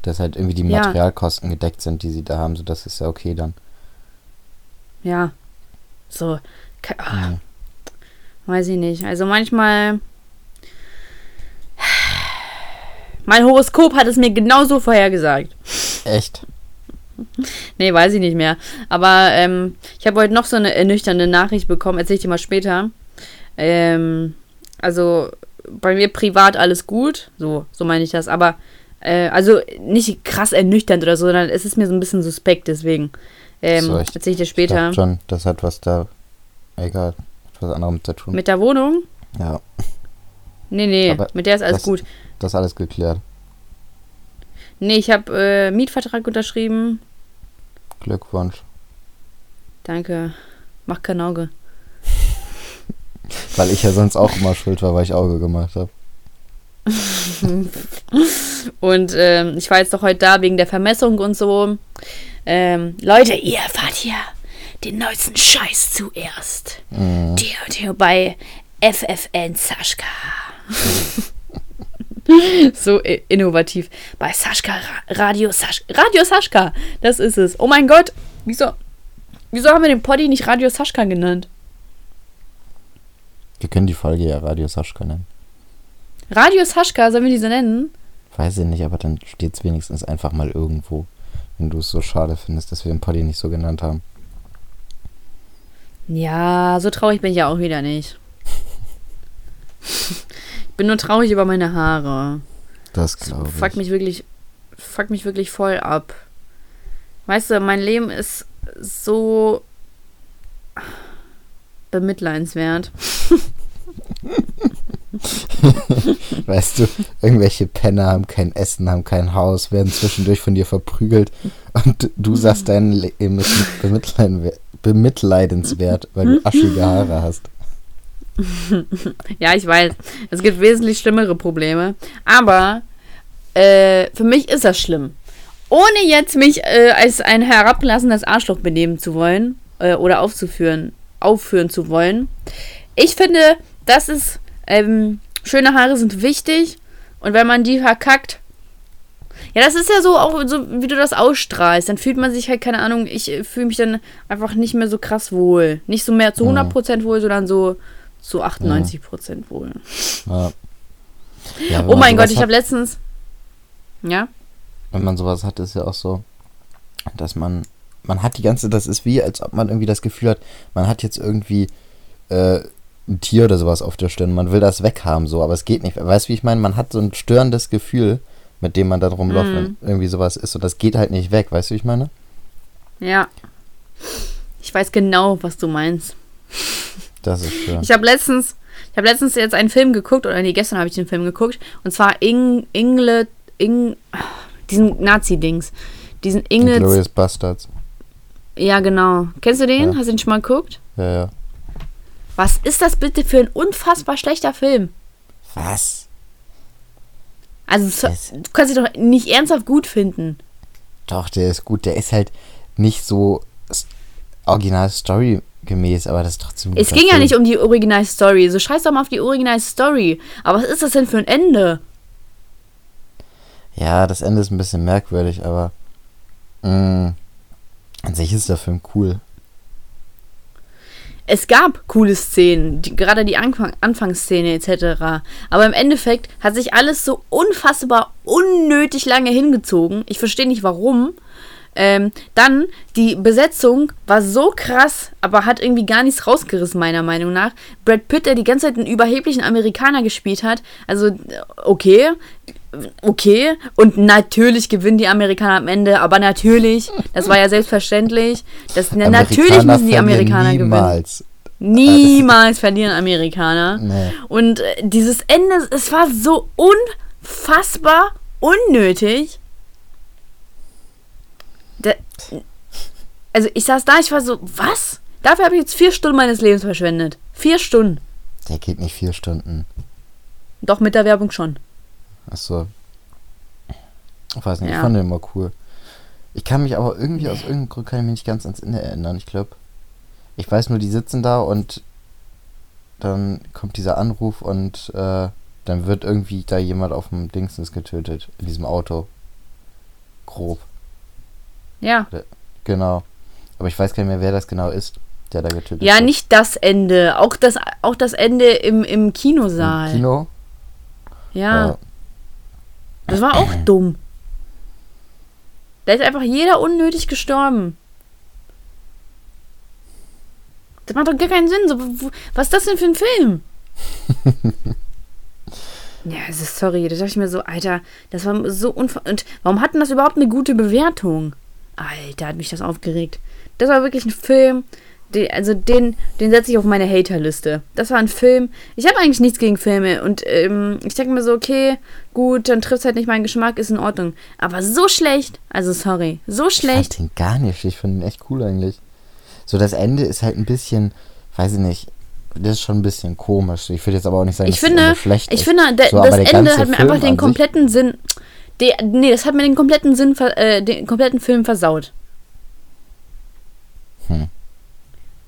Dass halt irgendwie die Ja. Materialkosten gedeckt sind, die sie da haben, so das ist ja okay dann. ja, so, ah, Mhm. Weiß ich nicht. Also manchmal. Mein Horoskop hat es mir genauso vorhergesagt. Echt? Nee, weiß ich nicht mehr. Aber ähm, ich habe heute noch so eine ernüchternde Nachricht bekommen. Erzähl ich dir mal später. Ähm, also bei mir privat alles gut. So, so meine ich das. Aber äh, also nicht krass ernüchternd oder so, sondern es ist mir so ein bisschen suspekt. Deswegen ähm, So, ich- erzähl ich dir Ich später. dachte schon, das hat was da. Egal. Was anderem zu tun. Mit der Wohnung? ja, Nee, nee, Aber mit der ist alles das- gut. das ist alles geklärt. Nee, ich habe äh, Mietvertrag unterschrieben. Glückwunsch. Danke. Mach kein Auge. Weil ich ja sonst auch immer schuld war, weil ich Auge gemacht habe. [LAUGHS] und ähm, ich war jetzt doch heute da wegen der Vermessung und so. Ähm, Leute, ihr erfahrt hier den neuesten Scheiß zuerst. Mhm. Der, der bei FFN Saschka. [LAUGHS] so innovativ. Bei Saschka, Radio Saschka. Radio Saschka, das ist es. Oh mein Gott, wieso, wieso haben wir den Poddy nicht Radio Saschka genannt? Wir können die Folge ja Radio Saschka nennen. Radio Saschka, sollen wir die so nennen? Weiß ich nicht, aber dann steht es wenigstens einfach mal irgendwo, wenn du es so schade findest, dass wir den Poddy nicht so genannt haben. Ja, so traurig bin ich ja auch wieder nicht. ich bin nur traurig über meine Haare. Das glaube ich. Fuck mich wirklich, fuck mich wirklich voll ab. Weißt du, mein Leben ist so bemitleidenswert. [LAUGHS] weißt du, irgendwelche Penner haben kein Essen, haben kein Haus, werden zwischendurch von dir verprügelt und du sagst dein Leben ist bemitleidenswert, weil du [LAUGHS] aschige Haare hast. ja, ich weiß. Es gibt wesentlich schlimmere Probleme. Aber äh, für mich ist das schlimm. Ohne jetzt mich äh, als ein herablassendes Arschloch benehmen zu wollen äh, oder aufzuführen, aufführen zu wollen. Ich finde, das ist ähm, schöne Haare sind wichtig und wenn man die verkackt, ja, das ist ja so auch so, wie du das ausstrahlst. Dann fühlt man sich halt, keine Ahnung, ich äh, fühle mich dann einfach nicht mehr so krass wohl. Nicht so mehr zu 100% wohl, sondern so zu 98% ja. wohl. Ja. ja oh mein Gott, ich habe letztens. Ja? Wenn man sowas hat, ist ja auch so, dass man. Man hat die ganze, das ist wie, als ob man irgendwie das Gefühl hat, man hat jetzt irgendwie äh, ein Tier oder sowas auf der Stirn. Man will das weghaben, so, aber es geht nicht. Weißt du, wie ich meine? Man hat so ein störendes Gefühl, mit dem man dann rumläuft, mm. wenn irgendwie sowas ist. Und das geht halt nicht weg, weißt du, wie ich meine? Ja. Ich weiß genau, was du meinst. Das ist schön. Ich habe letztens, ich habe letztens jetzt einen Film geguckt, oder nee, gestern habe ich den Film geguckt, und zwar Ing, Ingle, Ing, diesen Nazi-Dings. Diesen Ingle. Glorious Bastards. Ja, genau. Kennst du den? Ja. Hast du den schon mal geguckt? Ja, ja. Was ist das bitte für ein unfassbar schlechter Film? Was? Also, das du kannst ihn doch nicht ernsthaft gut finden. Doch, der ist gut. Der ist halt nicht so original storygemäß, aber das ist trotzdem Es ging Film. ja nicht um die Original Story. So scheiß doch mal auf die Original Story. Aber was ist das denn für ein Ende? Ja, das Ende ist ein bisschen merkwürdig, aber mh, mm, an sich ist der Film cool es gab coole Szenen, die, gerade die Anfang, Anfangsszene etc. Aber im Endeffekt hat sich alles so unfassbar unnötig lange hingezogen. Ich verstehe nicht warum. Ähm, dann, die Besetzung war so krass, aber hat irgendwie gar nichts rausgerissen, meiner Meinung nach. Brad Pitt, der die ganze Zeit einen überheblichen Amerikaner gespielt hat, also okay, okay. Und natürlich gewinnen die Amerikaner am Ende, aber natürlich, das war ja selbstverständlich. Das, natürlich müssen die Amerikaner niemals. gewinnen. Niemals verlieren Amerikaner. [LAUGHS] Nee. Und äh, dieses Ende, es war so unfassbar unnötig. Also ich saß da, ich war so, was? Dafür habe ich jetzt vier Stunden meines Lebens verschwendet. Vier Stunden. Der geht nicht vier Stunden. Doch, mit der Werbung schon. Achso. Ich weiß nicht, ja. ich fand den immer cool. Ich kann mich aber irgendwie aus irgendeinem Grund kann ich mich nicht ganz ans Ende erinnern. Ich glaube, ich weiß nur, die sitzen da und dann kommt dieser Anruf und äh, dann wird irgendwie da jemand auf dem Dingsens getötet. In diesem Auto. Grob. Ja. Genau. Aber ich weiß gar nicht mehr, wer das genau ist, der da getötet ja, wird. Ja, nicht das Ende. Auch das, auch das Ende im, im Kinosaal. Im Kino? Ja. ja. Das war auch dumm. Da ist einfach jeder unnötig gestorben. Das macht doch gar keinen Sinn. So, was ist das denn für ein Film? [LAUGHS] ja, also sorry, da dachte ich mir so, Alter, das war so unver... Und warum hatten das überhaupt eine gute Bewertung? Alter, hat mich das aufgeregt. Das war wirklich ein Film, Den, also den, den setze ich auf meine Haterliste. Das war ein Film. Ich habe eigentlich nichts gegen Filme und ähm, ich denke mir so, okay, gut, dann trifft halt nicht meinen Geschmack, ist in Ordnung. Aber so schlecht, also sorry, so schlecht. Ich fand den gar nicht. Ich fand den echt cool eigentlich. So, das Ende ist halt ein bisschen, weiß ich nicht, das ist schon ein bisschen komisch. Ich würde jetzt aber auch nicht sagen, ich dass finde, das schlecht ich ist. Ich finde, de, so, das Ende hat mir Film einfach den kompletten Sinn. De, nee, das hat mir den kompletten Sinn, äh, den kompletten Film versaut. Hm.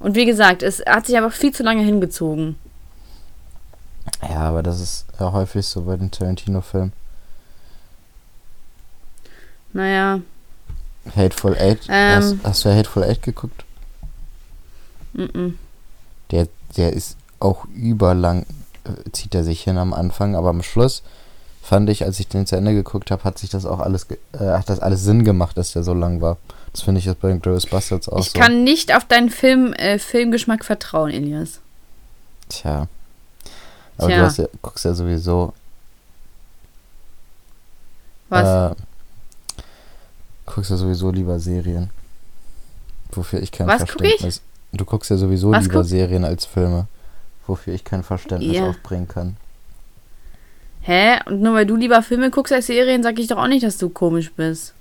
Und wie gesagt, es hat sich einfach viel zu lange hingezogen. Ja, aber das ist ja häufig so bei den Tarantino-Filmen. Naja. Hateful Eight. Ähm, hast, hast, du Hateful Eight geguckt? -mm. Der, der ist auch überlang, äh, zieht er sich hin am Anfang, aber am Schluss fand ich, als ich den zu Ende geguckt habe, hat sich das auch alles, äh, hat das alles Sinn gemacht, dass der so lang war. Das finde ich jetzt bei den Bastards auch ich so. Ich kann nicht auf deinen Film, äh, Filmgeschmack vertrauen, Elias. Tja. Aber Tja. du ja, guckst ja sowieso. Was? Äh, guckst ja sowieso lieber Serien. Wofür ich kein Was Verständnis. Du guckst ja sowieso Was lieber? Serien als Filme. Wofür ich kein Verständnis ja. aufbringen kann. Hä? Und nur weil du lieber Filme guckst als Serien, sag ich doch auch nicht, dass du komisch bist.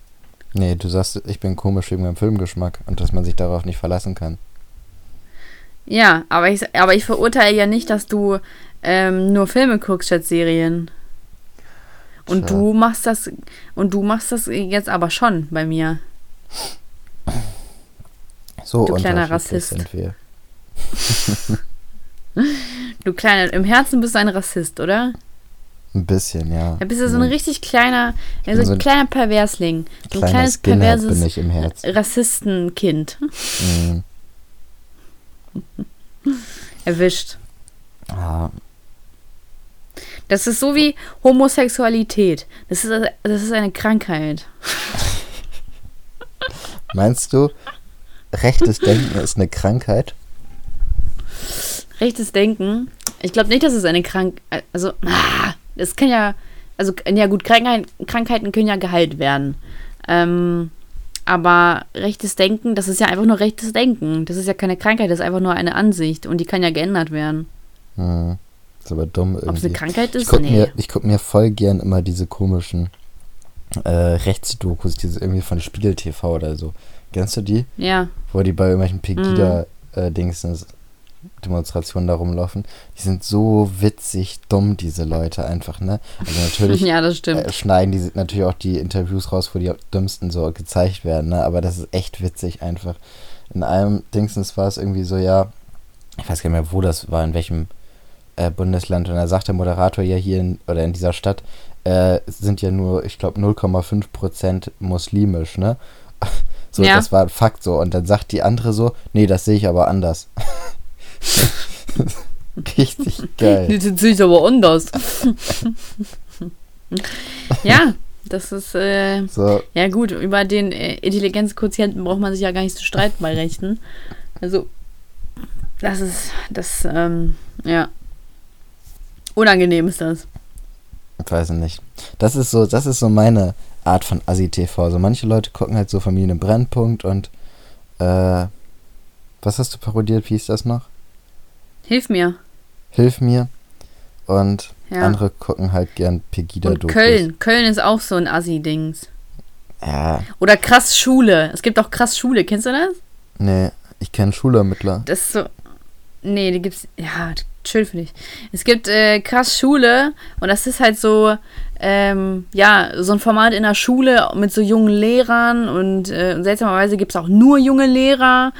Nee, du sagst, ich bin komisch wegen meinem Filmgeschmack und dass man sich darauf nicht verlassen kann. Ja, aber ich, aber ich verurteile ja nicht, dass du ähm, nur Filme guckst statt Serien. Und Tja. du machst das und du machst das jetzt aber schon bei mir. So du kleiner Rassist. Sind wir. [LAUGHS] du kleiner, im Herzen bist du ein Rassist, oder? Ein bisschen, ja. Da bist du so ein richtig kleiner, also so ein kleiner Perversling. So ein kleines Skinhead perverses Rassistenkind. Mhm. [LAUGHS] Erwischt. Ah. Das ist so wie Homosexualität. Das ist, das ist eine Krankheit. [LAUGHS] Meinst du, rechtes Denken ist eine Krankheit? Rechtes Denken? Ich glaube nicht, dass es eine Krankheit. Also, ah, es kann ja, also ja gut, Krankheit, Krankheiten können ja geheilt werden. Ähm, aber rechtes Denken, das ist ja einfach nur rechtes Denken. Das ist ja keine Krankheit, das ist einfach nur eine Ansicht und die kann ja geändert werden. Hm. Ist aber dumm irgendwie. Ob es eine Krankheit ist? Ich gucke nee. mir, guck mir voll gern immer diese komischen äh, Rechtsdokus, diese irgendwie von Spiegel TV oder so. Kennst du die? Ja. Wo die bei irgendwelchen Pegida-Dings mhm. äh, Demonstrationen da rumlaufen. Die sind so witzig dumm, diese Leute einfach, ne? Also natürlich [LAUGHS] ja, das stimmt. Äh, schneiden die natürlich auch die Interviews raus, wo die dümmsten so gezeigt werden, ne? Aber das ist echt witzig einfach. In einem Dingsens war es irgendwie so, ja, ich weiß gar nicht mehr, wo das war, in welchem äh, Bundesland. Und da sagt der Moderator ja hier in, oder in dieser Stadt, äh, sind ja nur, ich glaube, 0,5 Prozent muslimisch, ne? [LAUGHS] So, ja. das war ein Fakt so. Und dann sagt die andere so, nee, das sehe ich aber anders. [LAUGHS] [LAUGHS] Richtig geil. Das sehe ich aber anders. [LAUGHS] ja, das ist, äh, so. ja gut, über den äh, Intelligenzquotienten braucht man sich ja gar nicht zu streiten bei Rechten. Also, das ist, das, ähm, ja. Unangenehm ist das. Ich weiß nicht. Das ist so, das ist so meine Art von Assi-TV. So manche Leute gucken halt so Familie Brennpunkt und, äh, was hast du parodiert? Wie ist das noch? Hilf mir. Hilf mir. Und ja. andere gucken halt gern Pegida-Dokus. Und Köln. Köln ist auch so ein Assi-Dings. Ja. Oder krass Schule. Es gibt auch krass Schule. Kennst du das? Nee, ich kenne Schulermittler. Das ist so. Nee, die gibt's. Ja, schön für dich. Es gibt äh, krass Schule und das ist halt so, ähm, ja, so ein Format in der Schule mit so jungen Lehrern und äh, seltsamerweise gibt es auch nur junge Lehrer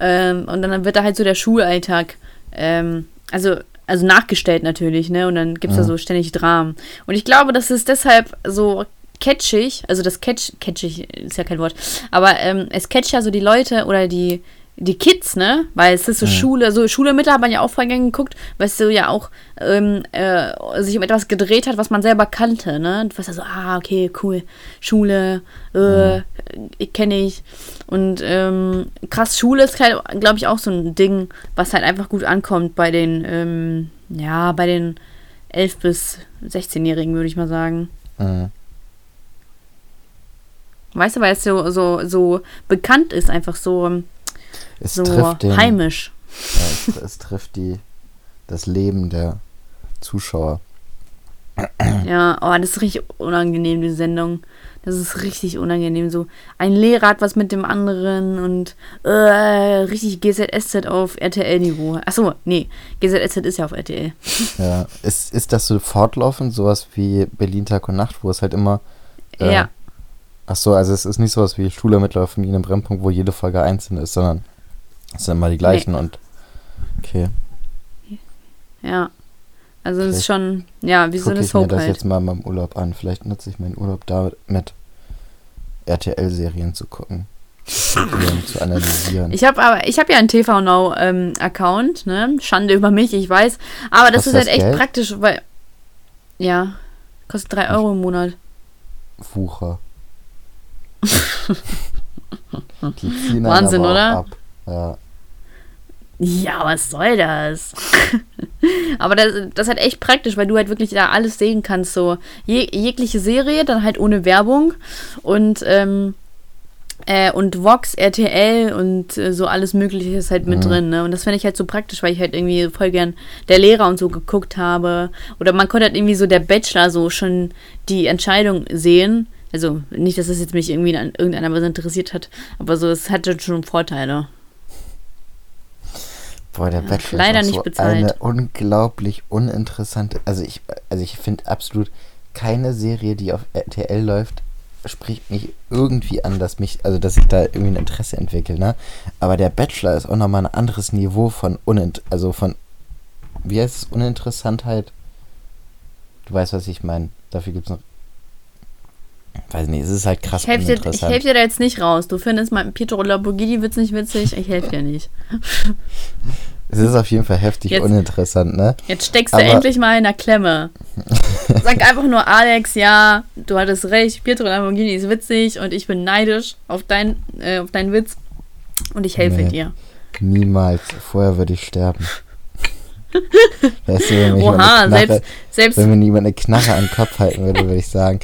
ähm, und dann wird da halt so der Schulalltag ähm, also, also nachgestellt natürlich, ne? Und dann gibt es ja. da so ständig Dramen. Und ich glaube, das ist deshalb so catchig, also das catch, catchig ist ja kein Wort, aber ähm, es catcht ja so die Leute oder die, die Kids, ne? Weil es ist so mhm. Schule, so Schule Mitte hat man ja auch vorher geguckt, weil es so ja auch ähm, äh, sich um etwas gedreht hat, was man selber kannte, ne? Du weißt ja so, ah, okay, cool, Schule, äh, mhm. kenne ich. Und ähm, krass, Schule ist halt, glaube ich, auch so ein Ding, was halt einfach gut ankommt bei den, ähm, ja, bei den 11- bis 16-Jährigen, würde ich mal sagen. Mhm. Weißt du, weil es so, so, so bekannt ist, einfach so Es so trifft den, heimisch. Ja, es, es trifft die, das Leben der Zuschauer. Ja, oh, das ist richtig unangenehm, die Sendung. Das ist richtig unangenehm. So, ein Lehrer hat was mit dem anderen und äh, richtig GZSZ auf RTL-Niveau. Achso, nee, GZSZ ist ja auf RTL. Ja, ist, ist das so fortlaufend, sowas wie Berlin Tag und Nacht, wo es halt immer. Äh, Ja. Ach so, also es ist nicht sowas wie Schule Familien im Brennpunkt, wo jede Folge einzeln ist, sondern es sind immer die gleichen und. Okay. Ja. Also es ist schon, ja, wie so eine ich mir Soap das halt. jetzt mal in meinem Urlaub an. Vielleicht nutze ich meinen Urlaub damit, RTL-Serien zu gucken. Zu analysieren. Ich habe aber, ich habe ja einen TV Now ähm, Account, ne? Schande über mich, ich weiß. Aber das Kostet ist halt das echt Geld? praktisch, weil ja, kostet 3 Euro im Monat. Wucher. Wahnsinn, oder? Ab. Ja. Ja, was soll das? [LAUGHS] aber das, das ist halt echt praktisch, weil du halt wirklich da alles sehen kannst. So Je, jegliche Serie, dann halt ohne Werbung und ähm, äh, und Vox, RTL und äh, so alles Mögliche ist halt mit Mhm. drin. Ne? Und das finde ich halt so praktisch, weil ich halt irgendwie voll gern der Lehrer und so geguckt habe. Oder man konnte halt irgendwie so der Bachelor so schon die Entscheidung sehen. Also nicht, dass es jetzt mich irgendwie an irgendeiner Weise interessiert hat, aber so, es hatte schon Vorteile. Boah, der Ja, Bachelor leider ist auch nicht so bezahlt. eine unglaublich uninteressante. Also ich, also ich finde absolut keine Serie, die auf RTL läuft, spricht mich irgendwie an, dass mich, also dass ich da irgendwie ein Interesse entwickle, ne? Aber der Bachelor ist auch nochmal ein anderes Niveau von unint, also von, wie heißt es, Uninteressantheit? Du weißt, was ich meine. Dafür gibt es noch. Weiß nicht, es ist halt krass Ich helfe dir, ich helf dir da jetzt nicht raus. Du findest mein Pietro Lamborghini Witz nicht witzig. Ich helfe dir nicht. es ist auf jeden Fall heftig Jetzt- uninteressant, ne? Jetzt steckst du Aber- endlich mal in der Klemme. [LAUGHS] Sag einfach nur, Alex, ja, du hattest recht. Pietro Lamborghini ist witzig und ich bin neidisch auf, dein, äh, auf deinen Witz. Und ich helfe Nee. dir. Niemals. Vorher würde ich sterben. [LAUGHS] weißt du, wenn mir jemand Oha, eine Knarre, selbst, selbst wenn mir niemand eine Knarre an den Kopf halten würde, würde ich sagen,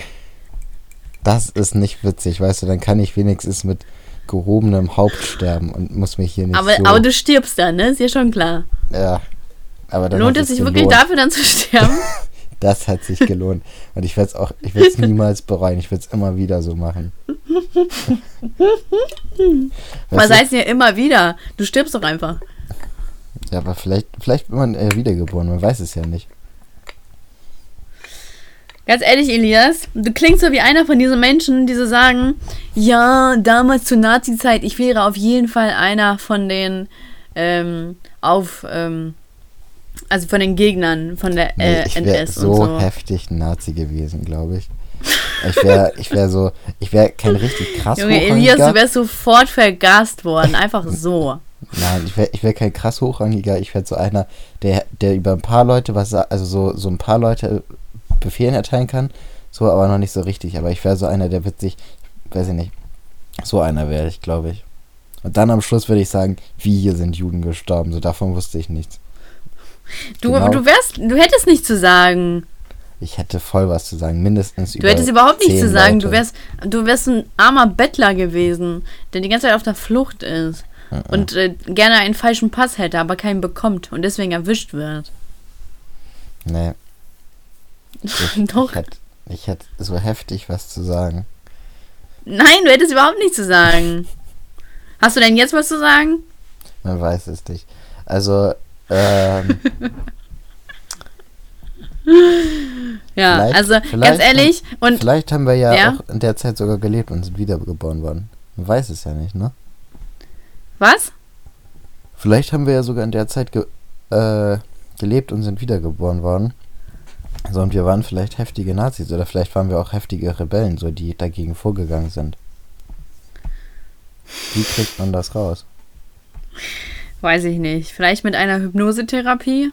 das ist nicht witzig, weißt du, dann kann ich wenigstens mit gehobenem Haupt sterben und muss mich hier nicht aber, so... aber du stirbst dann, ne? Ist ja schon klar. ja, aber dann Lohnt es sich wirklich gelohnt. dafür dann zu sterben? [LAUGHS] Das hat sich gelohnt. Und ich werde es auch, ich werde es niemals bereuen. Ich werde es immer wieder so machen. [LAUGHS] Was heißt denn ja immer wieder? Du stirbst doch einfach. Ja, aber vielleicht, vielleicht wird man äh, wiedergeboren, man weiß es ja nicht. Ganz ehrlich, Elias, du klingst so wie einer von diesen Menschen, die so sagen, ja, damals zur Nazi-Zeit, ich wäre auf jeden Fall einer von den ähm, auf, ähm, also von den Gegnern von der Nee, äh, ich wäre NS so, und so. heftig Nazi gewesen, glaube ich. [LAUGHS] Ich wäre ich wär so, ich wäre kein richtig krass Junge, Elias, du wärst sofort vergast worden, einfach so. [LAUGHS] Nein, ich wäre ich wär kein krass hochrangiger. Ich wäre so einer, der, der über ein paar Leute was, also so, so ein paar Leute Befehlen erteilen kann, so, aber noch nicht so richtig. Aber ich wäre so einer, der wird sich, weiß ich nicht, so einer wäre ich, glaube ich. Und dann am Schluss würde ich sagen, wie hier sind Juden gestorben. So davon wusste ich nichts. Du, Genau. du wärst, du hättest nichts zu sagen. Ich hätte voll was zu sagen, mindestens Du hättest überhaupt nichts zu sagen. Du wärst, du wärst ein armer Bettler gewesen, der die ganze Zeit auf der Flucht ist. Mhm. Und äh, gerne einen falschen Pass hätte, aber keinen bekommt und deswegen erwischt wird. Nee. Ich, [LAUGHS] Doch. Ich hätte, ich hätte so heftig was zu sagen. Nein, du hättest überhaupt nichts zu sagen. Hast du denn jetzt was zu sagen? Man weiß es nicht. Also, ähm, [LAUGHS] Ja, Vielleicht- also vielleicht ganz ehrlich, und vielleicht haben wir ja, Ja? auch in der Zeit sogar gelebt und sind wiedergeboren worden. Man weiß es ja nicht, ne? was? Vielleicht haben wir ja sogar in der Zeit ge äh, gelebt und sind wiedergeboren worden. So, und wir waren vielleicht heftige Nazis oder vielleicht waren wir auch heftige Rebellen, so die dagegen vorgegangen sind. Wie kriegt man das raus? Weiß ich nicht. Vielleicht mit einer Hypnosetherapie?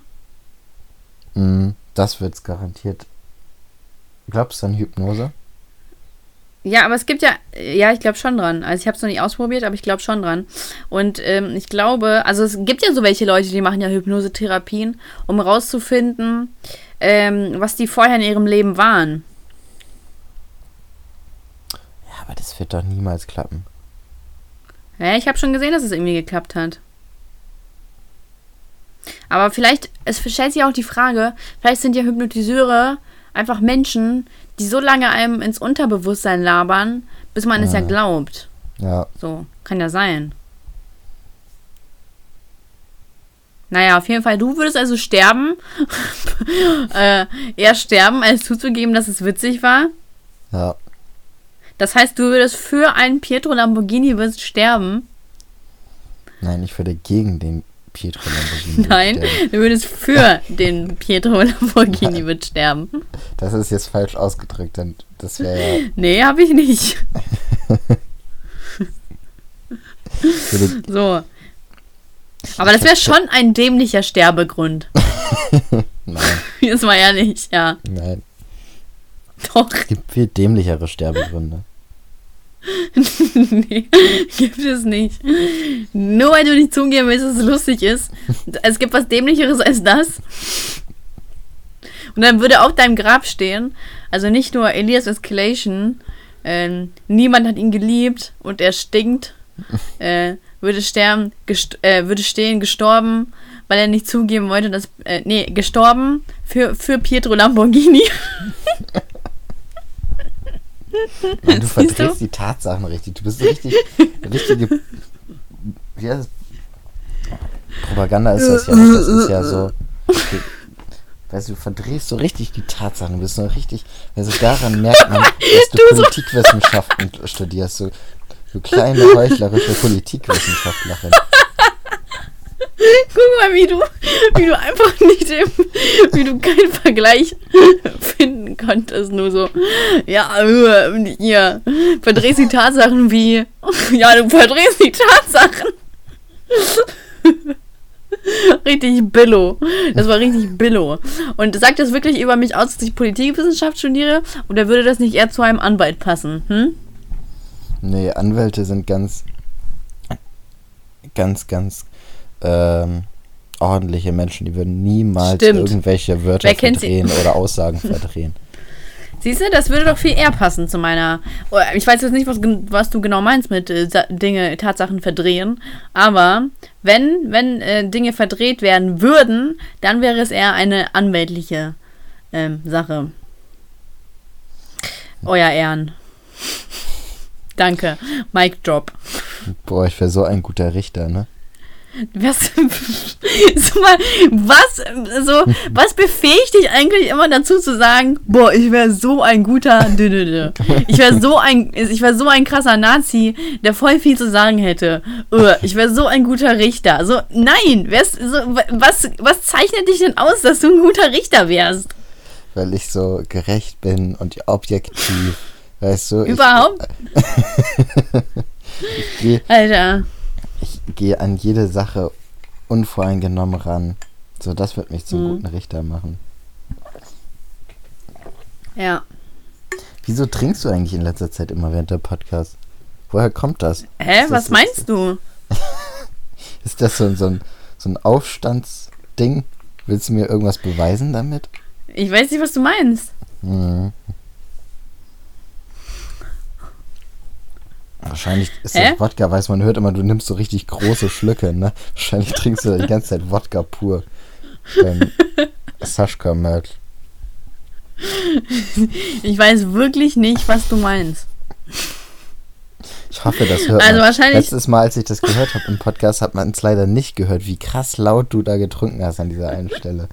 Mm, das wird's garantiert. Glaubst du an Hypnose? Ja, aber es gibt ja, ja, ich glaube schon dran. Also ich habe es noch nicht ausprobiert, aber ich glaube schon dran. Und ähm, ich glaube, also es gibt ja so welche Leute, die machen ja Hypnosetherapien, um rauszufinden, ähm, was die vorher in ihrem Leben waren. Ja, aber das wird doch niemals klappen. Ja, ich habe schon gesehen, dass es irgendwie geklappt hat. Aber vielleicht, es stellt sich auch die Frage, vielleicht sind ja Hypnotiseure einfach Menschen, die so lange einem ins Unterbewusstsein labern, bis man es ja Ja. glaubt. Ja, So, kann ja sein. Naja, auf jeden Fall, du würdest also sterben. [LAUGHS] äh, eher sterben, als zuzugeben, dass es witzig war. ja. Das heißt, du würdest für einen Pietro Lamborghini wirst sterben. Nein, ich würde gegen den Pietro Lamborghini [LAUGHS] Nein, sterben. du würdest für [LAUGHS] den Pietro Lamborghini wird sterben. Das ist jetzt falsch ausgedrückt, denn das wäre ja. Nee, habe ich nicht. So. Aber das wäre schon ein dämlicher Sterbegrund. [LAUGHS] nein, [LAUGHS] Jetzt mal ehrlich, ja. nein. Doch. Es gibt viel dämlichere Sterbegründe. [LAUGHS] nee, gibt es nicht. Nur weil du nicht zugeben willst, dass es lustig ist. Es gibt was Dämlicheres als das. Und dann würde auf deinem Grab stehen, also nicht nur Elias Escalation, ähm, niemand hat ihn geliebt und er stinkt, äh, würde sterben, äh, würde stehen, gestorben, weil er nicht zugeben wollte, dass, äh, nee, gestorben für, für Pietro Lamborghini. [LAUGHS] Nein, du du? verdrehst die Tatsachen richtig. Du bist richtig, richtige. Wie heißt? Propaganda ist das ja. nicht. Das ist ja so. Weißt du, du verdrehst so richtig die Tatsachen. Du bist so richtig. Also daran merkt man, dass du, [LAUGHS] Du so- Politikwissenschaften studierst. So, du kleine heuchlerische Politikwissenschaftlerin. Guck mal, wie du, wie du einfach nicht, im, wie du keinen Vergleich finden konntest. Nur so, ja, hier, verdrehst die Tatsachen wie, ja, du verdrehst die Tatsachen. Richtig Billo. Das war richtig Billo. Und sagt das wirklich über mich aus, dass ich Politikwissenschaft studiere? Oder würde das nicht eher zu einem Anwalt passen? Hm? Nee, Anwälte sind ganz, ganz, ganz ähm, ordentliche Menschen. Die würden niemals Stimmt. irgendwelche Wörter kennt sie? verdrehen oder Aussagen [LAUGHS] verdrehen. Siehst du, das würde doch viel eher passen zu meiner. Oh, Ich weiß jetzt nicht, was, was du genau meinst mit äh, Dinge, Tatsachen verdrehen. Aber wenn, wenn äh, Dinge verdreht werden würden, dann wäre es eher eine anwältliche ähm, Sache. Euer Ehren. Danke. Mic Drop. Boah, ich wäre so ein guter Richter, ne? Was, so mal, was, so, was befähigt dich eigentlich immer dazu zu sagen, boah, ich wäre so ein guter, dü, dü, dü. ich wäre so ein, ich wäre so ein krasser Nazi, der voll viel zu sagen hätte. Uh, ich wäre so ein guter Richter. So, nein, wärst, so, wa- was, was zeichnet dich denn aus, dass du ein guter Richter wärst? Weil ich so gerecht bin und objektiv. Weißt du? Überhaupt? [LAUGHS] Ich gehe Alter. ich geh an jede Sache unvoreingenommen ran. So, das wird mich zum Mhm. guten Richter machen. Ja. Wieso trinkst du eigentlich in letzter Zeit immer während der Podcast? Woher kommt das? Hä, Ist was das- meinst du? [LAUGHS] Ist das so, ein- so, ein, so ein Aufstandsding? Willst du mir irgendwas beweisen damit? Ich weiß nicht, was du meinst. Mhm. Wahrscheinlich ist Hä? das Wodka, weiß man hört immer, du nimmst so richtig große Schlücke, ne? Wahrscheinlich trinkst du die ganze Zeit Wodka pur. Beim Sascha-Merch. Ich weiß wirklich nicht, was du meinst. Ich hoffe, das hört Also man. wahrscheinlich- Letztes Mal, als ich das gehört habe im Podcast, hat man es leider nicht gehört, wie krass laut du da getrunken hast an dieser einen Stelle.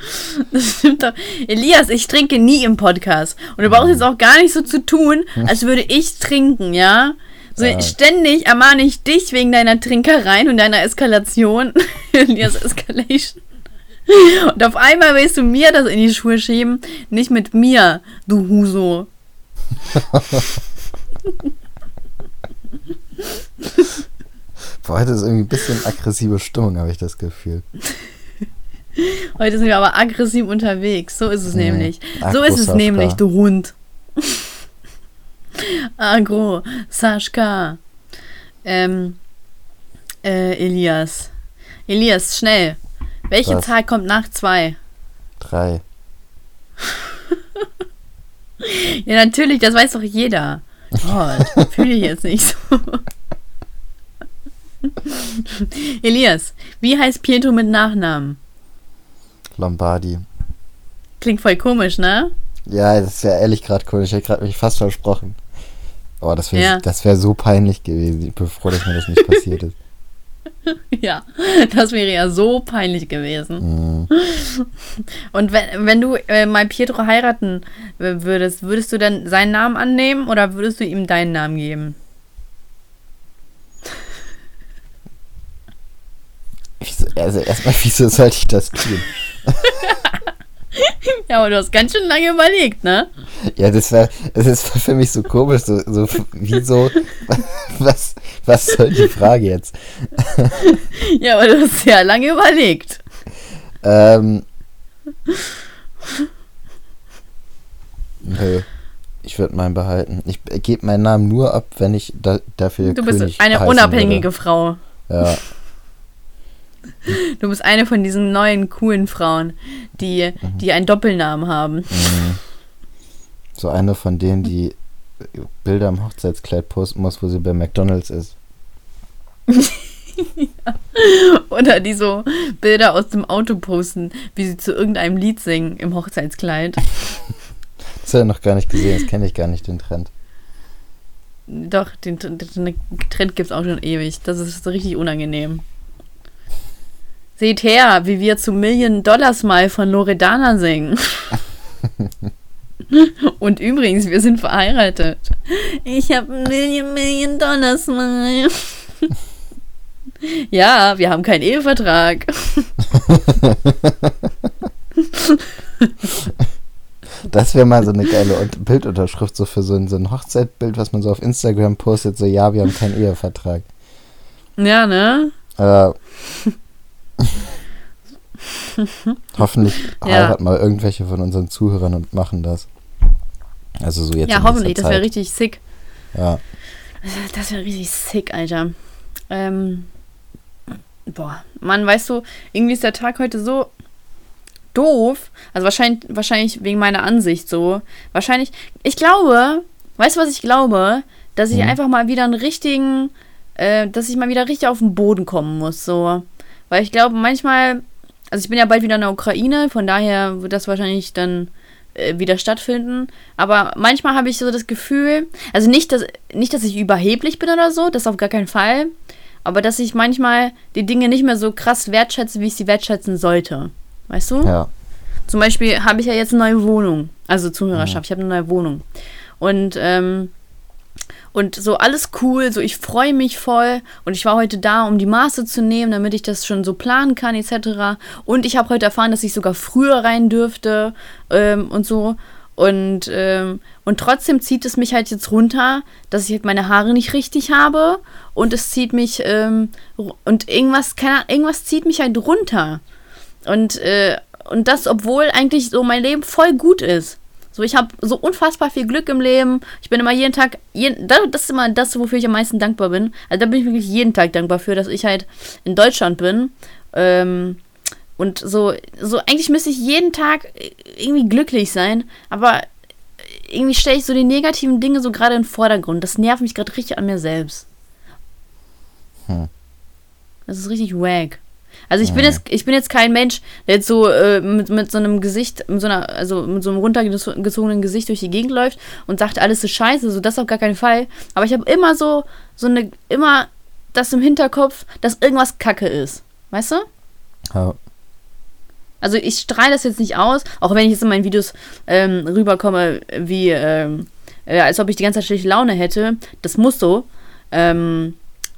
[LAUGHS] Das stimmt doch. Elias, ich trinke nie im Podcast. Und du brauchst jetzt auch gar nicht so zu tun, als würde ich trinken, ja? So Ja. ständig ermahne ich dich wegen deiner Trinkereien und deiner Eskalation. [LAUGHS] Elias Escalation. Und auf einmal willst du mir das in die Schuhe schieben. Nicht mit mir, du Huso. [LAUGHS] Boah, heute ist irgendwie ein bisschen aggressive Stimmung, habe ich das Gefühl. [LAUGHS] Heute sind wir aber aggressiv unterwegs. So ist es Mhm. nämlich. So ist es nämlich, du Hund. [LAUGHS] Agro, Saschka. Ähm, äh, Elias. Elias, schnell. Welche Was? Zahl kommt nach zwei? Drei. [LAUGHS] Ja, natürlich, das weiß doch jeder. Gott, fühle ich jetzt nicht so. Elias, wie heißt Pietro mit Nachnamen? Lombardi. Klingt voll komisch, ne? Ja, das wäre ehrlich gerade komisch. Ich hätte gerade mich fast versprochen. Oh, das wäre Ja. das wär so peinlich gewesen. Ich bin froh, dass mir das nicht passiert ist. [LAUGHS] Ja, das wäre ja so peinlich gewesen. Mhm. [LAUGHS] Und wenn, wenn du äh, mal Pietro heiraten würdest, würdest du dann seinen Namen annehmen oder würdest du ihm deinen Namen geben? Wieso, also erstmal, wieso sollte ich das tun? [LAUGHS] Ja, aber du hast ganz schön lange überlegt, ne? Ja, das war, das ist für mich so komisch, so, so wieso, was, was soll die Frage jetzt? Ja, aber du hast sehr lange überlegt. Ähm, nö, ich würde meinen behalten. Ich gebe meinen Namen nur ab, wenn ich da, dafür Du bist König eine unabhängige Frau. Würde. Ja, Du bist eine von diesen neuen coolen Frauen, die, Mhm. die einen Doppelnamen haben. mhm. so eine von denen, die Bilder im Hochzeitskleid posten muss, wo sie bei McDonalds ist. [LAUGHS] Oder die so Bilder aus dem Auto posten, wie sie zu irgendeinem Lied singen im Hochzeitskleid. [LAUGHS] Das habe ich noch gar nicht gesehen, das kenne ich gar nicht, den Trend. Doch, den, den Trend gibt es auch schon ewig. Das ist richtig unangenehm. Seht her, wie wir zu Million Dollars Mal von Loredana singen. [LAUGHS] Und übrigens, wir sind verheiratet. Ich habe Million, Million Dollars Mal. [LAUGHS] Ja, wir haben keinen Ehevertrag. [LAUGHS] Das wäre mal so eine geile Bildunterschrift, so für so ein, so ein Hochzeitbild, was man so auf Instagram postet, so ja, wir haben keinen Ehevertrag. Ja, ne? Äh, [LAUGHS] hoffentlich Ja. heiraten mal irgendwelche von unseren Zuhörern und machen das. Also so jetzt. Ja, hoffentlich. Das wäre richtig sick. Ja, Das wäre richtig sick, Alter. Ähm, boah, Mann, weißt du, irgendwie ist der Tag heute so doof. Also wahrscheinlich, wahrscheinlich wegen meiner Ansicht so. Wahrscheinlich, ich glaube, weißt du, was ich glaube? Dass ich Mhm. einfach mal wieder einen richtigen, äh, dass ich mal wieder richtig auf den Boden kommen muss, so. Weil ich glaube, manchmal, also ich bin ja bald wieder in der Ukraine, von daher wird das wahrscheinlich dann äh, wieder stattfinden. Aber manchmal habe ich so das Gefühl, also nicht, dass, nicht, dass ich überheblich bin oder so, das auf gar keinen Fall, aber dass ich manchmal die Dinge nicht mehr so krass wertschätze, wie ich sie wertschätzen sollte. Weißt du? ja. Zum Beispiel habe ich ja jetzt eine neue Wohnung. Also Zuhörerschaft, ich habe eine neue Wohnung. Und, ähm, und so alles cool, so ich freue mich voll. Und ich war heute da, um die Maße zu nehmen, damit ich das schon so planen kann, etc. Und ich habe heute erfahren, dass ich sogar früher rein dürfte ähm, und so. Und, ähm, und trotzdem zieht es mich halt jetzt runter, dass ich halt meine Haare nicht richtig habe. Und es zieht mich, ähm, und irgendwas, keine Ahnung, irgendwas zieht mich halt runter. Und, äh, und das, obwohl eigentlich so mein Leben voll gut ist. So, ich habe so unfassbar viel Glück im Leben. Ich bin immer jeden Tag, jeden, da- das ist immer das, wofür ich am meisten dankbar bin. Also da bin ich wirklich jeden Tag dankbar für, dass ich halt in Deutschland bin. Ähm, und so, so eigentlich müsste ich jeden Tag irgendwie glücklich sein, aber irgendwie stelle ich so die negativen Dinge so gerade in den Vordergrund. Das nervt mich gerade richtig an mir selbst. Hm. Das ist richtig wack. Also ich bin jetzt, ich bin jetzt kein Mensch, der jetzt so äh, mit, mit so einem Gesicht, mit so einer, also mit so einem runtergezogenen Gesicht durch die Gegend läuft und sagt, alles ist scheiße, so das auf gar keinen Fall. Aber ich habe immer so, so eine, immer das im Hinterkopf, dass irgendwas Kacke ist. Weißt du? ja. Also ich strahle das jetzt nicht aus, auch wenn ich jetzt in meinen Videos ähm, rüberkomme, wie ähm, äh, als ob ich die ganze Zeit schlechte Laune hätte. Das muss so. Ähm,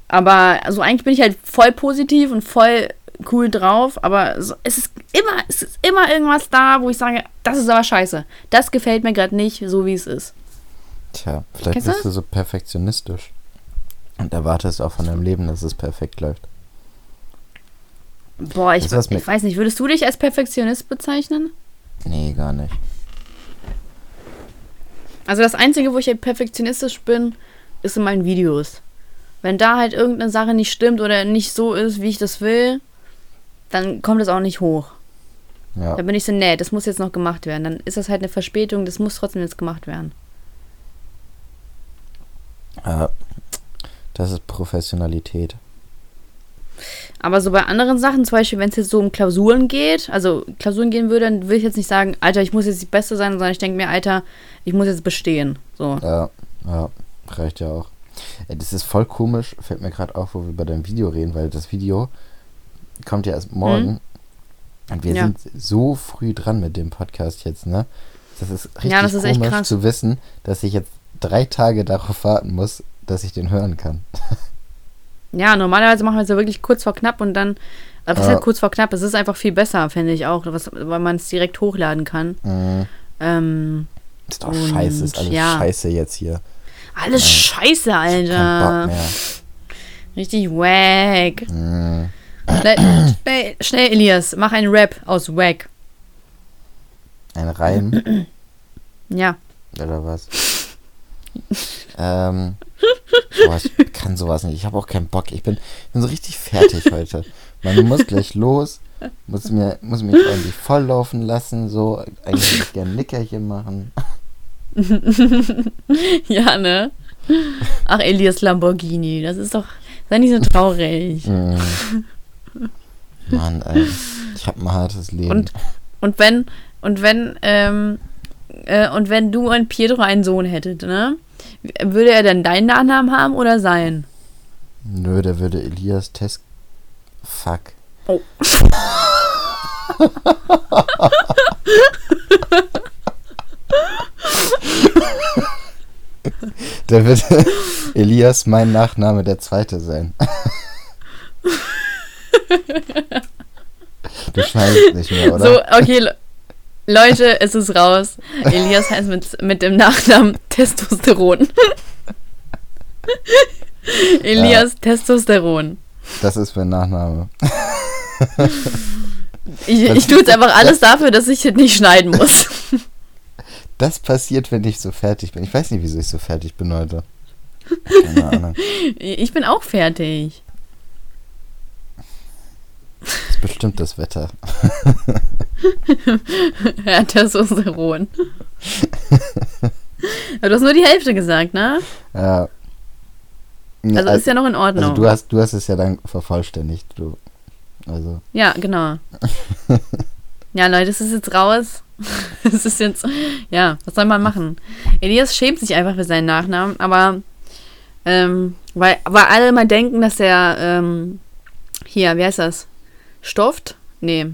aber also eigentlich bin ich halt voll positiv und voll cool drauf, aber es ist immer, es ist immer irgendwas da, wo ich sage, das ist aber scheiße. Das gefällt mir gerade nicht, so wie es ist. Tja, vielleicht Kennst bist du so perfektionistisch und erwartest auch von deinem Leben, dass es perfekt läuft. Boah, ich, ich weiß nicht, würdest du dich als Perfektionist bezeichnen? Nee, gar nicht. Also das Einzige, wo ich halt perfektionistisch bin, ist in meinen Videos. Wenn da halt irgendeine Sache nicht stimmt oder nicht so ist, wie ich das will, dann kommt das auch nicht hoch. Ja, Da bin ich so, nee, das muss jetzt noch gemacht werden. Dann ist das halt eine Verspätung, das muss trotzdem jetzt gemacht werden. ja. das ist Professionalität. Aber so bei anderen Sachen, zum Beispiel, wenn es jetzt so um Klausuren geht, also Klausuren gehen würde, dann will ich jetzt nicht sagen, Alter, ich muss jetzt die Beste sein, sondern ich denke mir, Alter, ich muss jetzt bestehen. So. Ja, ja, reicht ja auch. Das ist voll komisch, fällt mir gerade auf, wo wir bei deinem Video reden, weil das Video kommt ja erst morgen. Und wir Ja. sind so früh dran mit dem Podcast jetzt, ne? Das ist richtig Ja, das ist echt komisch zu wissen, dass ich jetzt drei Tage darauf warten muss, dass ich den hören kann. [LAUGHS] Ja, normalerweise machen wir es ja wirklich kurz vor knapp und dann, äh, was Ja. halt kurz vor knapp, es ist einfach viel besser, finde ich auch, was, weil man es direkt hochladen kann. Mhm. Ähm, Ist doch scheiße, ist alles ja. scheiße jetzt hier. alles scheiße, Kein Alter. Richtig wack. Mhm. Schnell, schnell, schnell, Elias, mach einen Rap aus wack. Ein Reim Ja. oder was? [LAUGHS] ähm, boah, ich kann sowas nicht. Ich habe auch keinen Bock. Ich bin, bin so richtig fertig heute. Man muss gleich los, muss mir, muss mich irgendwie volllaufen lassen, so eigentlich würde ich gerne ein Nickerchen machen. [LAUGHS] Ja, ne? Ach, Elias Lamborghini, das ist doch, sei nicht so traurig. [LAUGHS] Mann, ey. Ich habe ein hartes Leben. Und, und wenn, und wenn, ähm, äh, und wenn du und Pietro einen Sohn hättet, ne? Würde er dann deinen Nachnamen haben oder sein? Nö, der würde Elias Test. Fuck. Oh. Der wird Elias mein Nachname der zweite sein. [LAUGHS] Du schneidest nicht mehr, oder? So, okay, Le Leute, es ist raus. Elias heißt mit, mit dem Nachnamen Testosteron. [LAUGHS] Elias Testosteron. Das ist mein Nachname. Ich, ich tue jetzt einfach alles dafür, dass ich nicht schneiden muss. Das passiert, wenn ich so fertig bin. Ich weiß nicht, wieso ich so fertig bin heute. [LAUGHS] Keine Ahnung. Ich bin auch fertig. Das ist bestimmt das Wetter. Ja, Testosteron. Aber du hast nur die Hälfte gesagt, ne? Ja. Also ist ja noch in Ordnung. also du hast, du hast es ja dann vervollständigt. Du, also, Ja, genau. [LAUGHS] ja, Leute, es ist jetzt raus. [LAUGHS] Es ist jetzt, ja, was soll man machen? Elias schämt sich einfach für seinen Nachnamen, aber ähm, weil, weil alle immer denken, dass er ähm, hier, wie heißt das? Stofft? Nee.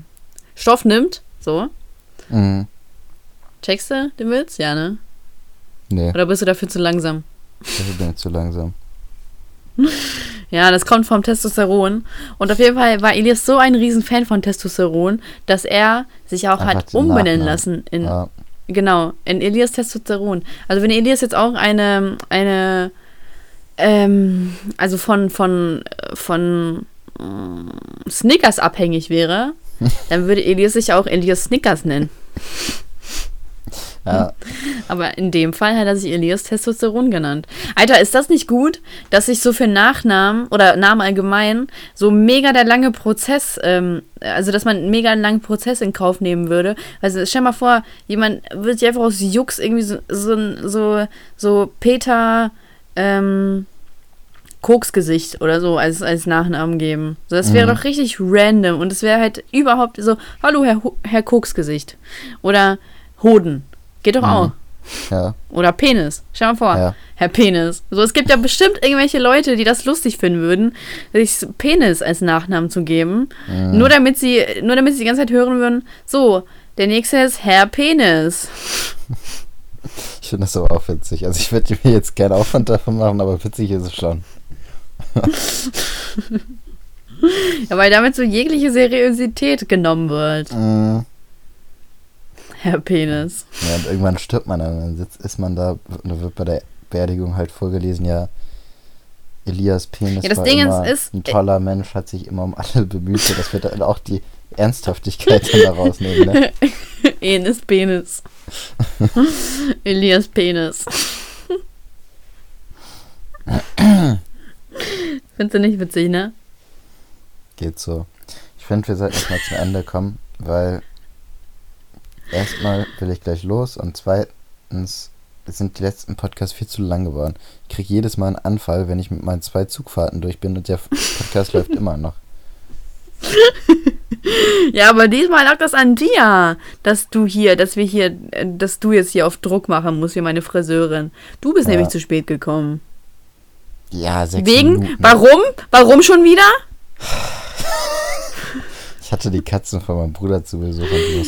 Stoff nimmt, so. mh, Checkst du den Witz? Ja, ne? nee, Oder bist du dafür zu langsam? das ist mir zu langsam. [LAUGHS] Ja, das kommt vom Testosteron. Und auf jeden Fall war Elias so ein Riesenfan von Testosteron, dass er sich auch Einfach hat umbenennen lassen in, Ja, Genau, in Elias Testosteron. Also wenn Elias jetzt auch eine, eine, ähm, also von, von, von Snickers abhängig wäre, [LAUGHS] dann würde Elias sich auch Elias Snickers nennen. ja, Aber in dem Fall hat er sich Elias Testosteron genannt. Alter, ist das nicht gut, dass sich so für Nachnamen oder Namen allgemein so mega der lange Prozess, ähm, also dass man einen mega langen Prozess in Kauf nehmen würde? Also stell mal vor, jemand würde sich einfach aus Jux irgendwie so, so, so Peter, ähm, Koksgesicht oder so als, als Nachnamen geben. So, das wäre Mhm. doch richtig random und es wäre halt überhaupt so, hallo Herr, Herr Koksgesicht. Oder Hoden. Geht doch Mhm. auch. ja, Oder Penis. Stell mal vor. ja. Herr Penis. So, es gibt ja bestimmt irgendwelche Leute, die das lustig finden würden, sich Penis als Nachnamen zu geben. Mhm. Nur damit sie, nur damit sie die ganze Zeit hören würden, so, der nächste ist Herr Penis. [LAUGHS] Ich finde das aber auch witzig. Also ich würde mir jetzt gerne Aufwand davon machen, aber witzig ist es schon. Ja, weil damit so jegliche Seriosität genommen wird. Mm, Herr Penis. Ja, und irgendwann stirbt man dann. Dann sitzt, ist man da und da wird bei der Beerdigung halt vorgelesen, ja, Elias Penis Ja, das war Ding immer ist- ein toller Mensch, hat sich immer um alle bemüht. So, das wird dann auch die Ernsthaftigkeit dann da rausnehmen, ne? [LAUGHS] Enes Penis. [LAUGHS] Elias Penis. [CLEARS THROAT] [CLEARS THROAT] [LAUGHS] Findest du nicht witzig, ne? Geht so. Ich finde, wir sollten jetzt mal zum Ende kommen, weil erstmal will ich gleich los und zweitens sind die letzten Podcasts viel zu lang geworden. Ich kriege jedes Mal einen Anfall, wenn ich mit meinen zwei Zugfahrten durch bin und der Podcast läuft immer noch. [LAUGHS] Ja, aber diesmal lag das an dir, dass du hier, dass wir hier, äh, dass du jetzt hier auf Druck machen musst, wie meine Friseurin. Du bist Ja. nämlich zu spät gekommen. Ja, sechs Wegen? Minuten. Warum? Warum schon wieder? Ich hatte die Katzen von meinem Bruder zu Besuch.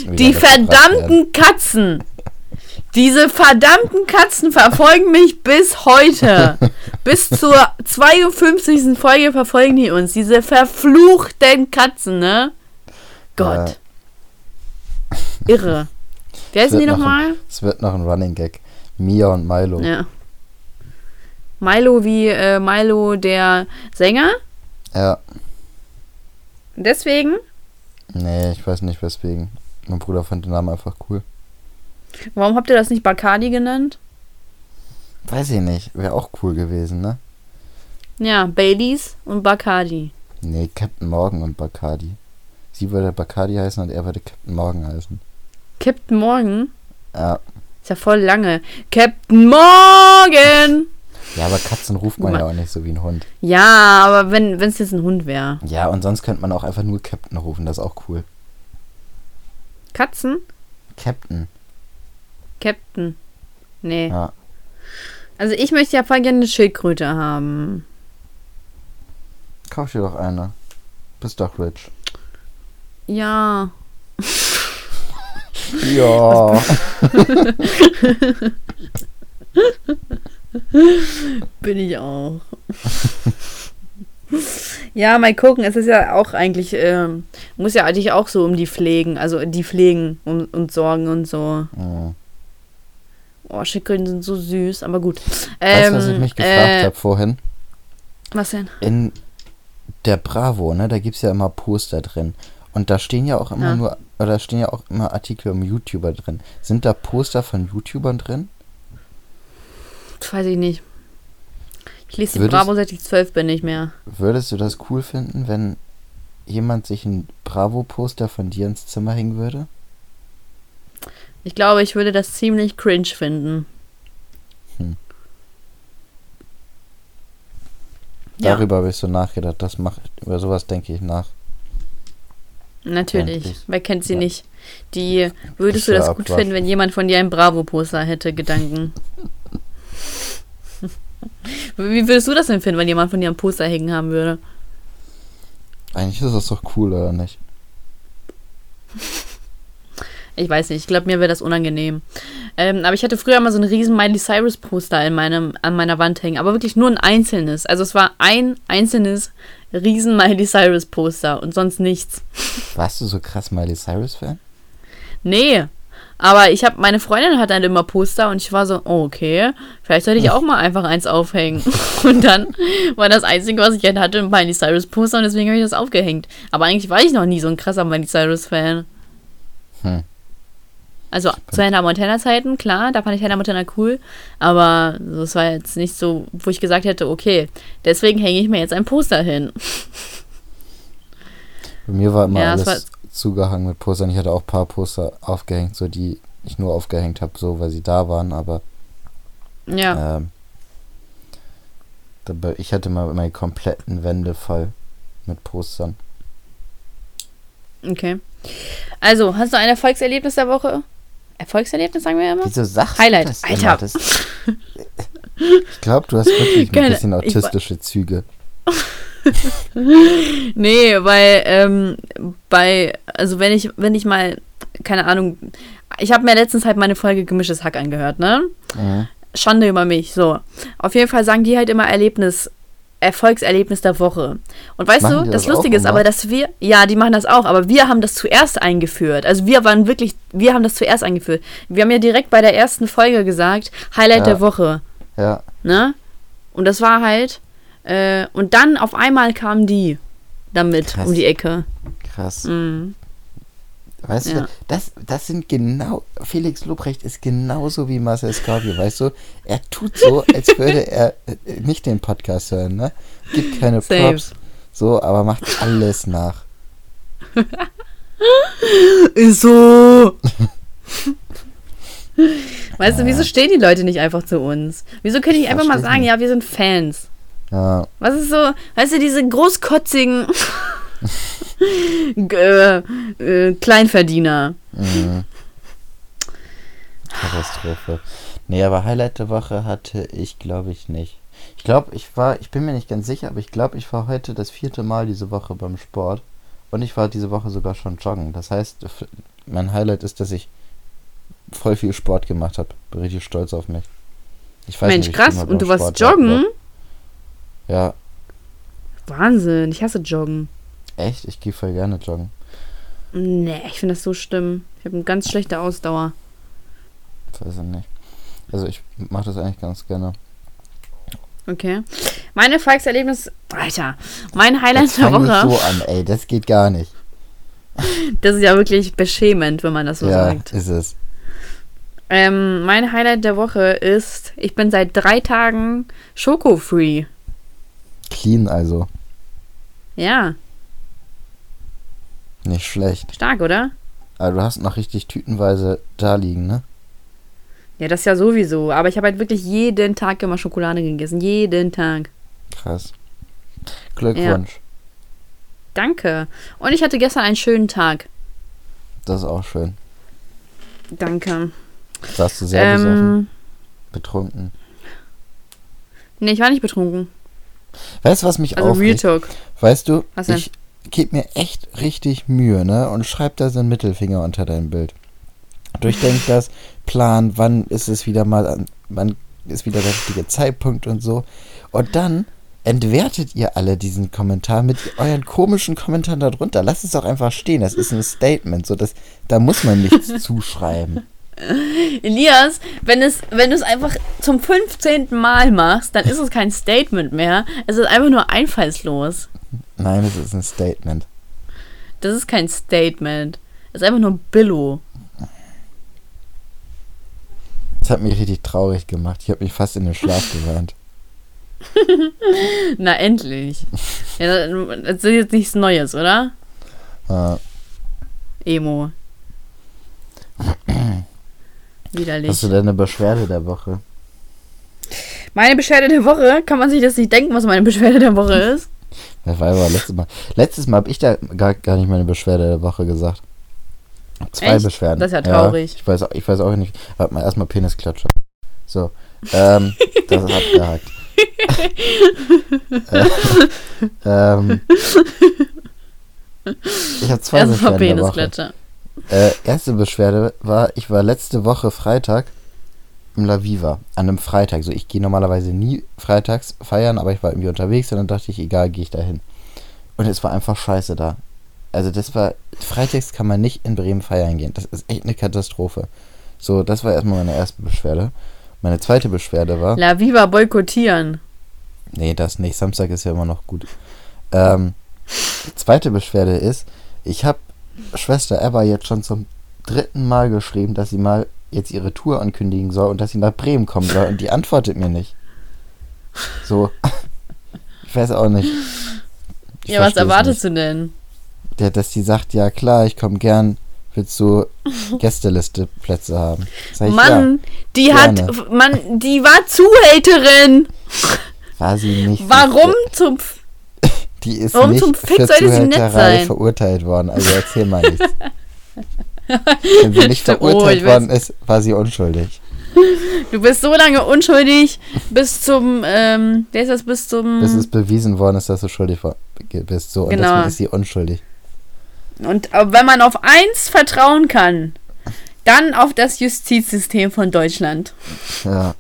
die Die verdammten Katzen. Diese verdammten Katzen verfolgen mich bis heute. [LAUGHS] bis zur 52. Folge verfolgen die uns. Diese verfluchten Katzen, ne? Gott. Irre. Wer sind die nochmal? Es wird noch ein Running Gag. Mia und Milo. Ja. Milo wie äh, Milo der Sänger. ja. Deswegen. Nee, ich weiß nicht weswegen. Mein Bruder fand den Namen einfach cool. Warum habt ihr das nicht Bacardi genannt? Weiß ich nicht. Wäre auch cool gewesen, ne? Ja, Baileys und Bacardi. Nee, Captain Morgan und Bacardi. Sie würde Bacardi heißen und er würde Captain Morgan heißen. Captain Morgan. Ja. Ist ja voll lange. Captain Morgan! Ja, aber Katzen ruft man Ma- ja auch nicht so wie ein Hund. Ja, aber wenn es jetzt ein Hund wäre. Ja, und sonst könnte man auch einfach nur Captain rufen. Das ist auch cool. Katzen? Captain. Captain. Nee. Ja. Also ich möchte ja voll gerne eine Schildkröte haben. Kauf dir doch eine. Bist doch rich. Ja. [LAUGHS] Ja. [LAUGHS] [LAUGHS] [LAUGHS] Bin ich auch. ja, mal gucken. Es ist ja auch eigentlich, ähm, muss ja eigentlich auch so um die pflegen, also die pflegen und, und sorgen und so. Mhm. Oh, Schildkröten sind so süß, aber gut. Weißt du, was ich Ähm, mich gefragt äh, habe vorhin? Was denn? In der Bravo, ne, da gibt es ja immer Poster drin. Und da stehen ja auch immer Ja. nur, oder da stehen ja auch immer Artikel um YouTuber drin. Sind da Poster von YouTubern drin? Weiß ich nicht. Ich lese die Würdest- Bravo seit ich zwölf bin nicht mehr. Würdest du das cool finden, wenn jemand sich ein Bravo-Poster von dir ins Zimmer hängen würde? Ich glaube, ich würde das ziemlich cringe finden. Hm. Ja, Darüber habe ich so nachgedacht. Das macht, über sowas denke ich nach. natürlich. Endlich. Wer kennt sie Ja. nicht? Die, würdest du das gut finden, wenn jemand von dir ein Bravo-Poster hätte, Gedanken? [LAUGHS] Wie würdest du das denn finden, wenn jemand von dir ein Poster hängen haben würde? Eigentlich ist das doch cool, oder nicht? Ich weiß nicht, ich glaube, mir wäre das unangenehm. Ähm, aber ich hatte früher mal so ein riesen Miley Cyrus Poster in meinem, an meiner Wand hängen, aber wirklich nur ein einzelnes. Also es war ein einzelnes riesen Miley Cyrus Poster und sonst nichts. Warst du so krass Miley Cyrus-Fan? Nee. Aber ich habe, meine Freundin hat dann immer Poster und ich war so, oh, okay, vielleicht sollte ich auch mal einfach eins aufhängen. [LAUGHS] Und dann war das Einzige, was ich halt hatte, ein Miley Cyrus Poster und deswegen habe ich das aufgehängt. Aber eigentlich war ich noch nie so ein krasser Miley Cyrus Fan. Hm. Also zu Hannah Montana Zeiten, klar, da fand ich Hannah Montana cool, aber das war jetzt nicht so, wo ich gesagt hätte, okay, deswegen hänge ich mir jetzt ein Poster hin. Bei mir war immer Ja, es alles zugehangen mit Postern. Ich hatte auch ein paar Poster aufgehängt, so die ich nur aufgehängt habe, so weil sie da waren, aber Ja, ähm, ich hatte mal meine kompletten Wände voll mit Postern. okay. Also, hast du ein Erfolgserlebnis der Woche? Erfolgserlebnis, sagen wir immer? Wieso sagst Highlight, das Alter. Das, [LAUGHS] ich glaube, du hast wirklich ein Keine- bisschen ich wa- autistische Züge. [LAUGHS] [LAUGHS] Nee, weil ähm, bei, also wenn ich, wenn ich mal, keine Ahnung, ich habe mir letztens halt meine Folge Gemischtes Hack angehört, ne? Mhm. Schande über mich, so. Auf jeden Fall sagen die halt immer Erlebnis, Erfolgserlebnis der Woche. Und weißt Machen du, das, das Lustige ist aber, dass wir, ja, die machen das auch, aber wir haben das zuerst eingeführt. Also wir waren wirklich, wir haben das zuerst eingeführt. Wir haben ja direkt bei der ersten Folge gesagt, Highlight Ja. der Woche, Ja, ne? Und das war halt, äh, und dann auf einmal kamen die damit Krass. um die Ecke. krass. Mhm. Weißt Ja. du, das, das sind genau, Felix Lobrecht ist genauso wie Marcel Scorpio, weißt du? Er tut so, als würde er äh, nicht den Podcast hören, ne? Gibt keine Safe. Props, so, aber macht alles nach. [LAUGHS] Ist so. weißt du, wieso stehen die Leute nicht einfach zu uns? Wieso können die Ich einfach mal sagen, ja, wir sind Fans? Ja, Was ist so, weißt du, diese großkotzigen. [LAUGHS] Äh, äh, Kleinverdiener. Mhm. Katastrophe. Nee, aber Highlight der Woche hatte ich, glaube ich, nicht. Ich glaube, ich war, ich bin mir nicht ganz sicher, aber ich glaube, ich war heute das vierte Mal diese Woche beim Sport. Und ich war diese Woche sogar schon joggen. Das heißt, mein Highlight ist, dass ich voll viel Sport gemacht habe. Bin richtig stolz auf mich. Ich Mensch, ich krass. Und du warst Sport joggen? aber- Ja, Wahnsinn, ich hasse Joggen. echt? Ich gehe voll gerne joggen. Nee, ich finde das so schlimm. Ich habe eine ganz schlechte Ausdauer. Weiß ich nicht. Also ich mache das eigentlich ganz gerne. Okay. Mein Erfolgserlebnis, Alter, mein Highlight der Woche. so an, ey, das geht gar nicht. [LAUGHS] Das ist ja wirklich beschämend, wenn man das so ja, sagt. ist es. Ähm, mein Highlight der Woche ist, ich bin seit drei Tagen Schoko-free. Clean also. Ja, Nicht schlecht. stark, oder? Aber du hast noch richtig tütenweise da liegen, ne? Ja, das ja sowieso. Aber ich habe halt wirklich jeden Tag immer Schokolade gegessen. Jeden Tag. Krass. Glückwunsch. Danke. Und ich hatte gestern einen schönen Tag. Das ist auch schön. Danke. Warst du sehr besoffen? Ähm, Betrunken. nee, ich war nicht betrunken. Weißt du, was mich Also Real aufregt? Talk. Weißt du, ich gebe mir echt richtig Mühe, ne? Und schreib da so einen Mittelfinger unter dein Bild. Durchdenk das, plan, wann ist es wieder mal, an, wann ist wieder der richtige Zeitpunkt und so. Und dann entwertet ihr alle diesen Kommentar mit euren komischen Kommentaren darunter. Lasst es doch einfach stehen. Das ist ein Statement. So, das, da muss man nichts [LAUGHS] zuschreiben. [LAUGHS] Elias, wenn es, wenn du es einfach zum 15. Mal machst, dann ist es kein Statement mehr. Es ist einfach nur einfallslos. Nein, es ist ein Statement. Das ist kein Statement. Es ist einfach nur Billo. Das hat mich richtig traurig gemacht. Ich habe mich fast in den Schlaf [LAUGHS] geweint. Na, endlich. Ja, das ist jetzt nichts Neues, oder? Äh, Emo. [CLEARS THROAT] Widerlich. hast du denn eine Beschwerde der Woche? Meine Beschwerde der Woche, kann man sich das nicht denken, was meine Beschwerde der Woche ist? Das war aber letztes Mal. Letztes Mal habe ich da gar, gar nicht meine Beschwerde der Woche gesagt. Zwei Echt? Beschwerden. Das ist ja traurig. ich, weiß, auch- ich weiß auch nicht. Warte mal, erstmal Penisklatscher. So. Ähm, das ist abgehakt. [LAUGHS] äh, [LAUGHS] ähm, ich habe zwei Erstmal Beschwerden der Woche. Penisklatscher. Äh, erste Beschwerde war, ich war letzte Woche Freitag im La Viva. An einem Freitag. So, ich gehe normalerweise nie freitags feiern, aber ich war irgendwie unterwegs und dann dachte ich, egal, gehe ich da hin. Und es war einfach scheiße da. Also das war, freitags kann man nicht in Bremen feiern gehen. Das ist echt eine Katastrophe. So, das war erstmal meine erste Beschwerde. Meine zweite Beschwerde war, La Viva boykottieren. nee, das nicht, Samstag ist ja immer noch gut. Ähm, zweite Beschwerde ist, ich habe Schwester Eva jetzt schon zum dritten Mal geschrieben, dass sie mal jetzt ihre Tour ankündigen soll und dass sie nach Bremen kommen soll und die antwortet mir nicht. So, [LAUGHS] ich weiß auch nicht. Ich ja, was erwartest du denn? Der, dass die sagt, ja klar, ich komme gern, willst du [LAUGHS] Gästeliste-Plätze haben? Sag ich, Mann, die gerne. hat, Mann, die war Zuhälterin. ja, war sie nicht. Warum zum, F- Die ist Warum nicht zum Fick für Zuhälterei verurteilt worden. Also erzähl mal [LAUGHS] nichts. Wenn sie nicht Oh, verurteilt weiß. worden ist, war sie unschuldig. du bist so lange unschuldig bis zum, ähm, wer ist das, bis zum, Bis es bewiesen worden ist, dass du schuldig war, bist. So, und Genau. deswegen ist sie unschuldig. und äh, wenn man auf eins vertrauen kann, dann auf das Justizsystem von Deutschland. Ja.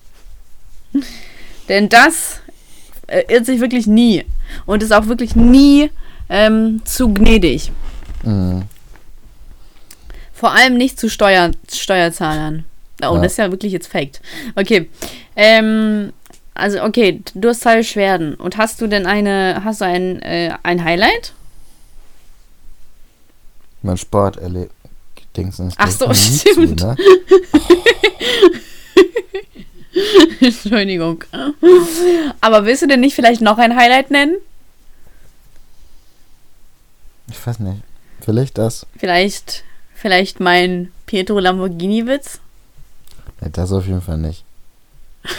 Denn das äh, irrt sich wirklich nie und ist auch wirklich nie ähm, zu gnädig. Mhm. Vor allem nicht zu Steuer, Steuerzahlern. Oh, Ja. das ist ja wirklich jetzt Fact. Okay. Ähm, also, okay, du hast zwei Beschwerden. Und hast du denn eine, hast du ein, äh, ein Highlight? Mein Sport erlebt. Ach so, [LAUGHS] stimmt. Zu, ne? [LAUGHS] [LAUGHS] Entschuldigung. Aber willst du denn nicht vielleicht noch ein Highlight nennen? Ich weiß nicht. Vielleicht das. Vielleicht, vielleicht mein Pietro Lamborghini-Witz? Ja, das auf jeden Fall nicht. [LAUGHS]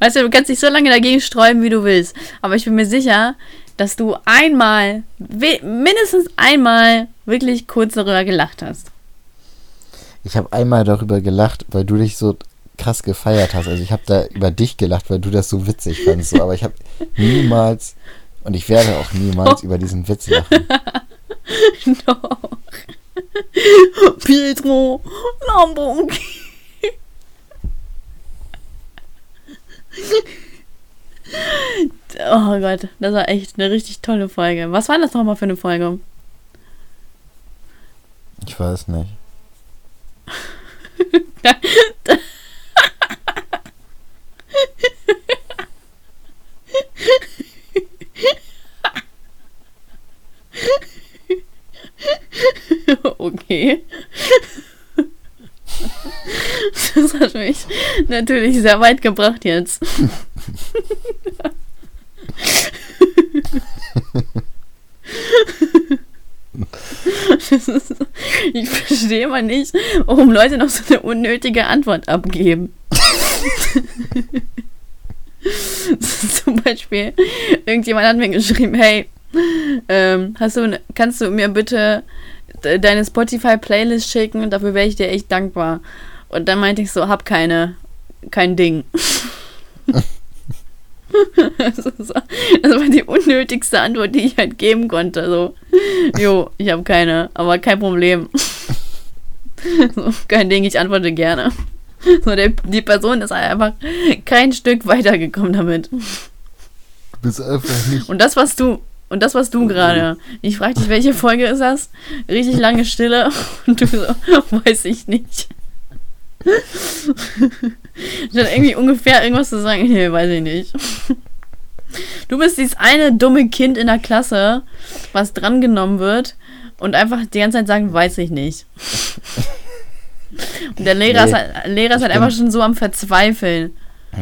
Weißt du, du kannst dich so lange dagegen sträuben, wie du willst. Aber ich bin mir sicher, dass du einmal, mindestens einmal, wirklich kurz darüber gelacht hast. Ich habe einmal darüber gelacht, weil du dich so krass gefeiert hast. Also ich habe da über dich gelacht, weil du das so witzig fandest. So. Aber ich habe niemals und ich werde auch niemals über diesen Witz lachen. [LAUGHS] Doch. Pietro Lamborghini. Oh Gott, das war echt eine richtig tolle Folge. Was war das nochmal für eine Folge? Ich weiß nicht. Okay. Das hat mich natürlich sehr weit gebracht jetzt. Ist, [LAUGHS] [LAUGHS] [LAUGHS] ich verstehe mal nicht, warum Leute noch so eine unnötige Antwort abgeben. [LAUGHS] Zum Beispiel, irgendjemand hat mir geschrieben, hey, ähm, hast du, kannst du mir bitte deine Spotify-Playlist schicken? Dafür wäre ich dir echt dankbar. Und dann meinte ich so, hab keine, kein Ding. [LAUGHS] [LAUGHS] das, war die unnötigste Antwort, die ich halt geben konnte. So, jo, ich habe keine, aber kein Problem. [LAUGHS] so, kein Ding, ich antworte gerne. So, der, die Person ist einfach kein Stück weitergekommen damit. Du bist einfach nicht. Und das, was du, und das, was du gerade. Ich frage dich, welche Folge ist das? Richtig lange Stille. [LAUGHS] Und du so, weiß ich nicht. [LAUGHS] Statt irgendwie ungefähr irgendwas zu sagen, nee, weiß ich nicht. Du bist dieses eine dumme Kind in der Klasse, was drangenommen wird und einfach die ganze Zeit sagen, weiß ich nicht. [LAUGHS] Und der Lehrer nee, ist halt, Lehrer ist halt einfach schon so am Verzweifeln.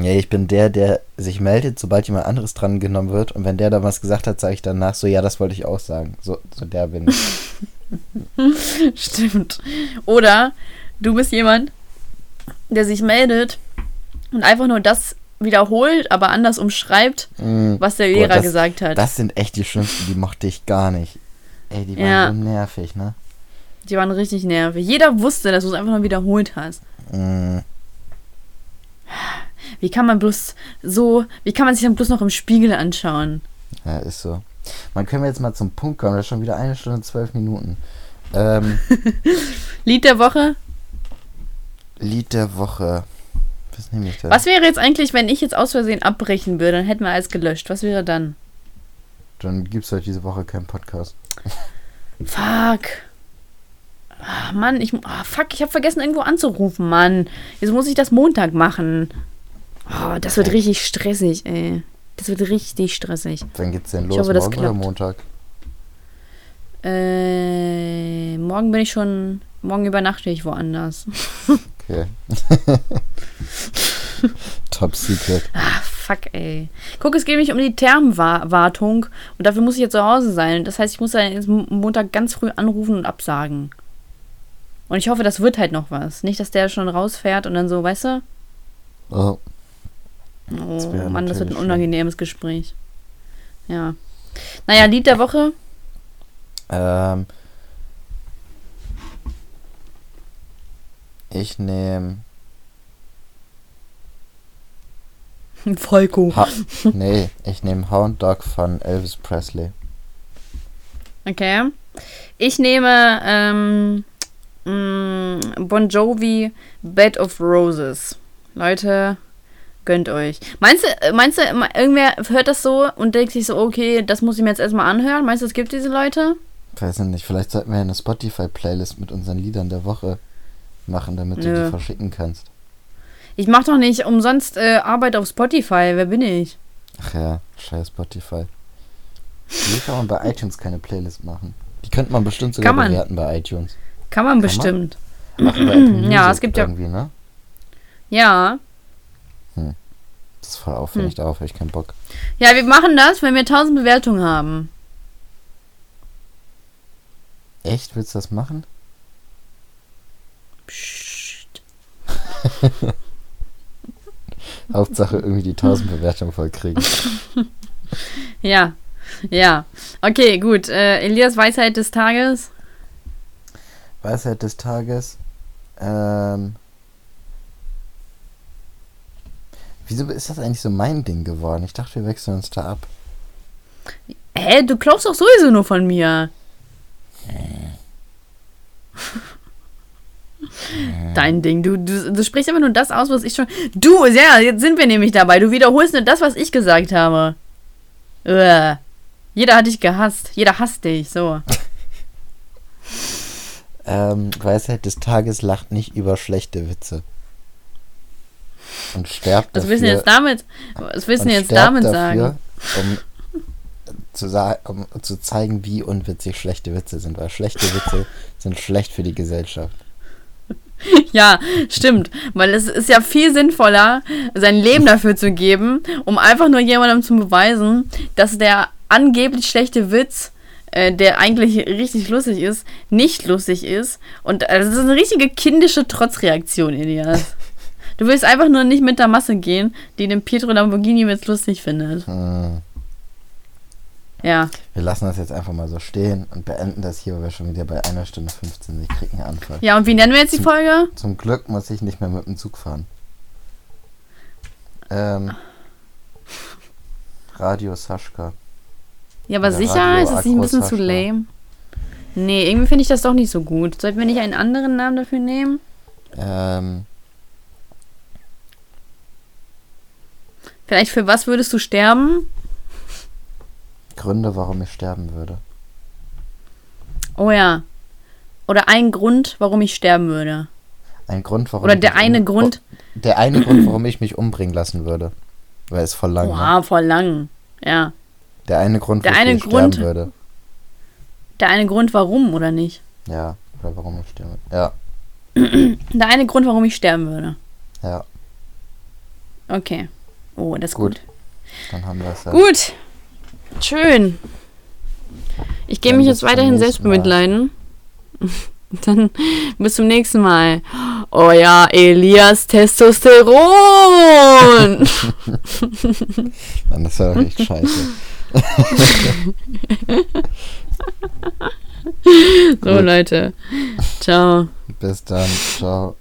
Ja, ich bin der, der sich meldet, sobald jemand anderes drangenommen wird. Und wenn der da was gesagt hat, sage ich danach so, ja, das wollte ich auch sagen. So, so der bin ich. [LAUGHS] Stimmt. Oder du bist jemand, der sich meldet und einfach nur das wiederholt, aber anders umschreibt, mm, was der Lehrer boah, das, gesagt hat. Das sind echt die schlimmsten, die mochte ich gar nicht. Ey, die waren ja. so nervig, ne? Die waren richtig nervig. Jeder wusste, dass du es einfach nur wiederholt hast. Mm. Wie kann man bloß so, wie kann man sich dann bloß noch im Spiegel anschauen? Ja, ist so. Man können wir jetzt mal zum Punkt kommen, das ist schon wieder eine Stunde und zwölf Minuten. Ähm, [LAUGHS] Lied der Woche? Lied der Woche. Was nehme ich da? Was wäre jetzt eigentlich, wenn ich jetzt aus Versehen abbrechen würde, dann hätten wir alles gelöscht. Was wäre dann? Dann gibt es halt diese Woche keinen Podcast. [LAUGHS] Fuck. Ach, Mann, ich. Oh, fuck, ich habe vergessen, irgendwo anzurufen, Mann. Jetzt muss ich das Montag machen. Oh, das wird richtig stressig, ey. Das wird richtig stressig. Wann geht's denn los? Ich hoffe, das Morgen oder Montag? Äh, morgen bin ich schon. Morgen übernachte ich woanders. [LAUGHS] Okay. [LAUGHS] Top Secret. Ah, fuck, ey. Guck, es geht mich um die Thermwartung und dafür muss ich jetzt zu Hause sein. Das heißt, ich muss dann jetzt Montag ganz früh anrufen und absagen. Und ich hoffe, das wird halt noch was. Nicht, dass der schon rausfährt und dann so, weißt du? Oh. Oh Mann, das wird ein unangenehmes Gespräch. Ja. Naja, Lied der Woche. Ähm. Ich nehme. Falco. Ha nee, ich nehme Hound Dog von Elvis Presley. Okay. Ich nehme ähm, mm, Bon Jovi Bed of Roses. Leute, gönnt euch. Meinst du, meinst du, irgendwer hört das so und denkt sich so, okay, das muss ich mir jetzt erstmal anhören? Meinst du, es gibt diese Leute? Weiß ich nicht, vielleicht sollten wir eine Spotify-Playlist mit unseren Liedern der Woche machen, damit Nö. du die verschicken kannst. Ich mach doch nicht umsonst äh, Arbeit auf Spotify. Wer bin ich? Ach ja, scheiß Spotify. Wie kann man bei [LAUGHS] iTunes keine Playlist machen? Die könnte man bestimmt sogar man. bewerten bei iTunes. Kann man kann bestimmt. Man? Machen bei Apple [CLEARS THROAT] ja, es gibt ja. Irgendwie, ne? Ja. Hm. Das ist voll aufwendig, hm. darauf habe ich keinen Bock. Ja, wir machen das, wenn wir 1000 Bewertungen haben. Echt? Willst du das machen? Psst. [LAUGHS] Hauptsache irgendwie die 1000 Bewertungen voll kriegen. [LAUGHS] ja. Ja. Okay, gut. Äh, Elias Weisheit des Tages. Weisheit des Tages. Ähm. Wieso ist das eigentlich so mein Ding geworden? Ich dachte, wir wechseln uns da ab. Hä, du klaust doch sowieso nur von mir. Dein Ding. Du, du, du sprichst immer nur das aus, was ich schon. Du, ja, jetzt sind wir nämlich dabei. Du wiederholst nur das, was ich gesagt habe. Uah. Jeder hat dich gehasst. Jeder hasst dich. So. [LAUGHS] Ähm, Weisheit des Tages lacht nicht über schlechte Witze. Und sterbt Was dafür. willst du jetzt damit, was willst du jetzt damit dafür, sagen? Um zu, um zu zeigen, wie unwitzig schlechte Witze sind. Weil schlechte Witze [LAUGHS] sind schlecht für die Gesellschaft. [LAUGHS] Ja, stimmt. Weil es ist ja viel sinnvoller, sein Leben dafür zu geben, um einfach nur jemandem zu beweisen, dass der angeblich schlechte Witz, äh, der eigentlich richtig lustig ist, nicht lustig ist. Und äh, das ist eine richtige kindische Trotzreaktion, Elias. [LAUGHS] Du willst einfach nur nicht mit der Masse gehen, die den Pietro Lamborghini jetzt lustig findet. Hm. Ja. Wir lassen das jetzt einfach mal so stehen und beenden das hier, weil wir schon wieder bei einer Stunde 15 sind. Ich krieg einen Anfall. Ja, und wie nennen wir jetzt die Zum- Folge? Zum Glück muss ich nicht mehr mit dem Zug fahren. Ähm, Radio Saschka. Ja, aber Oder sicher? Radio Ist das nicht ein bisschen zu Agro lame? Nee, irgendwie finde ich das doch nicht so gut. Sollten wir nicht einen anderen Namen dafür nehmen? Ähm, Vielleicht für was würdest du sterben? Gründe, warum ich sterben würde. Oh ja. Oder ein Grund, warum ich sterben würde. Ein Grund, warum Oder der eine um- Grund. Der eine Grund, warum ich mich umbringen lassen würde. Weil es voll lang ne? Oha, voll lang. Ja. Der eine Grund, Der wofür eine ich Grund- sterben würde. Der eine Grund, warum oder nicht? Ja, oder warum ich sterbe. Ja, [CLEARS THROAT] Der eine Grund, warum ich sterben würde. ja, Okay. Oh, das ist Gut. gut. dann haben wir es ja. Gut. Schön. Ich gehe mich jetzt weiterhin selbst bemitleiden. [LAUGHS] Dann bis zum nächsten Mal. Oh ja, Elias Testosteron. Dann ist ja echt scheiße. [LAUGHS] so. Leute. Ciao. Bis dann. Ciao.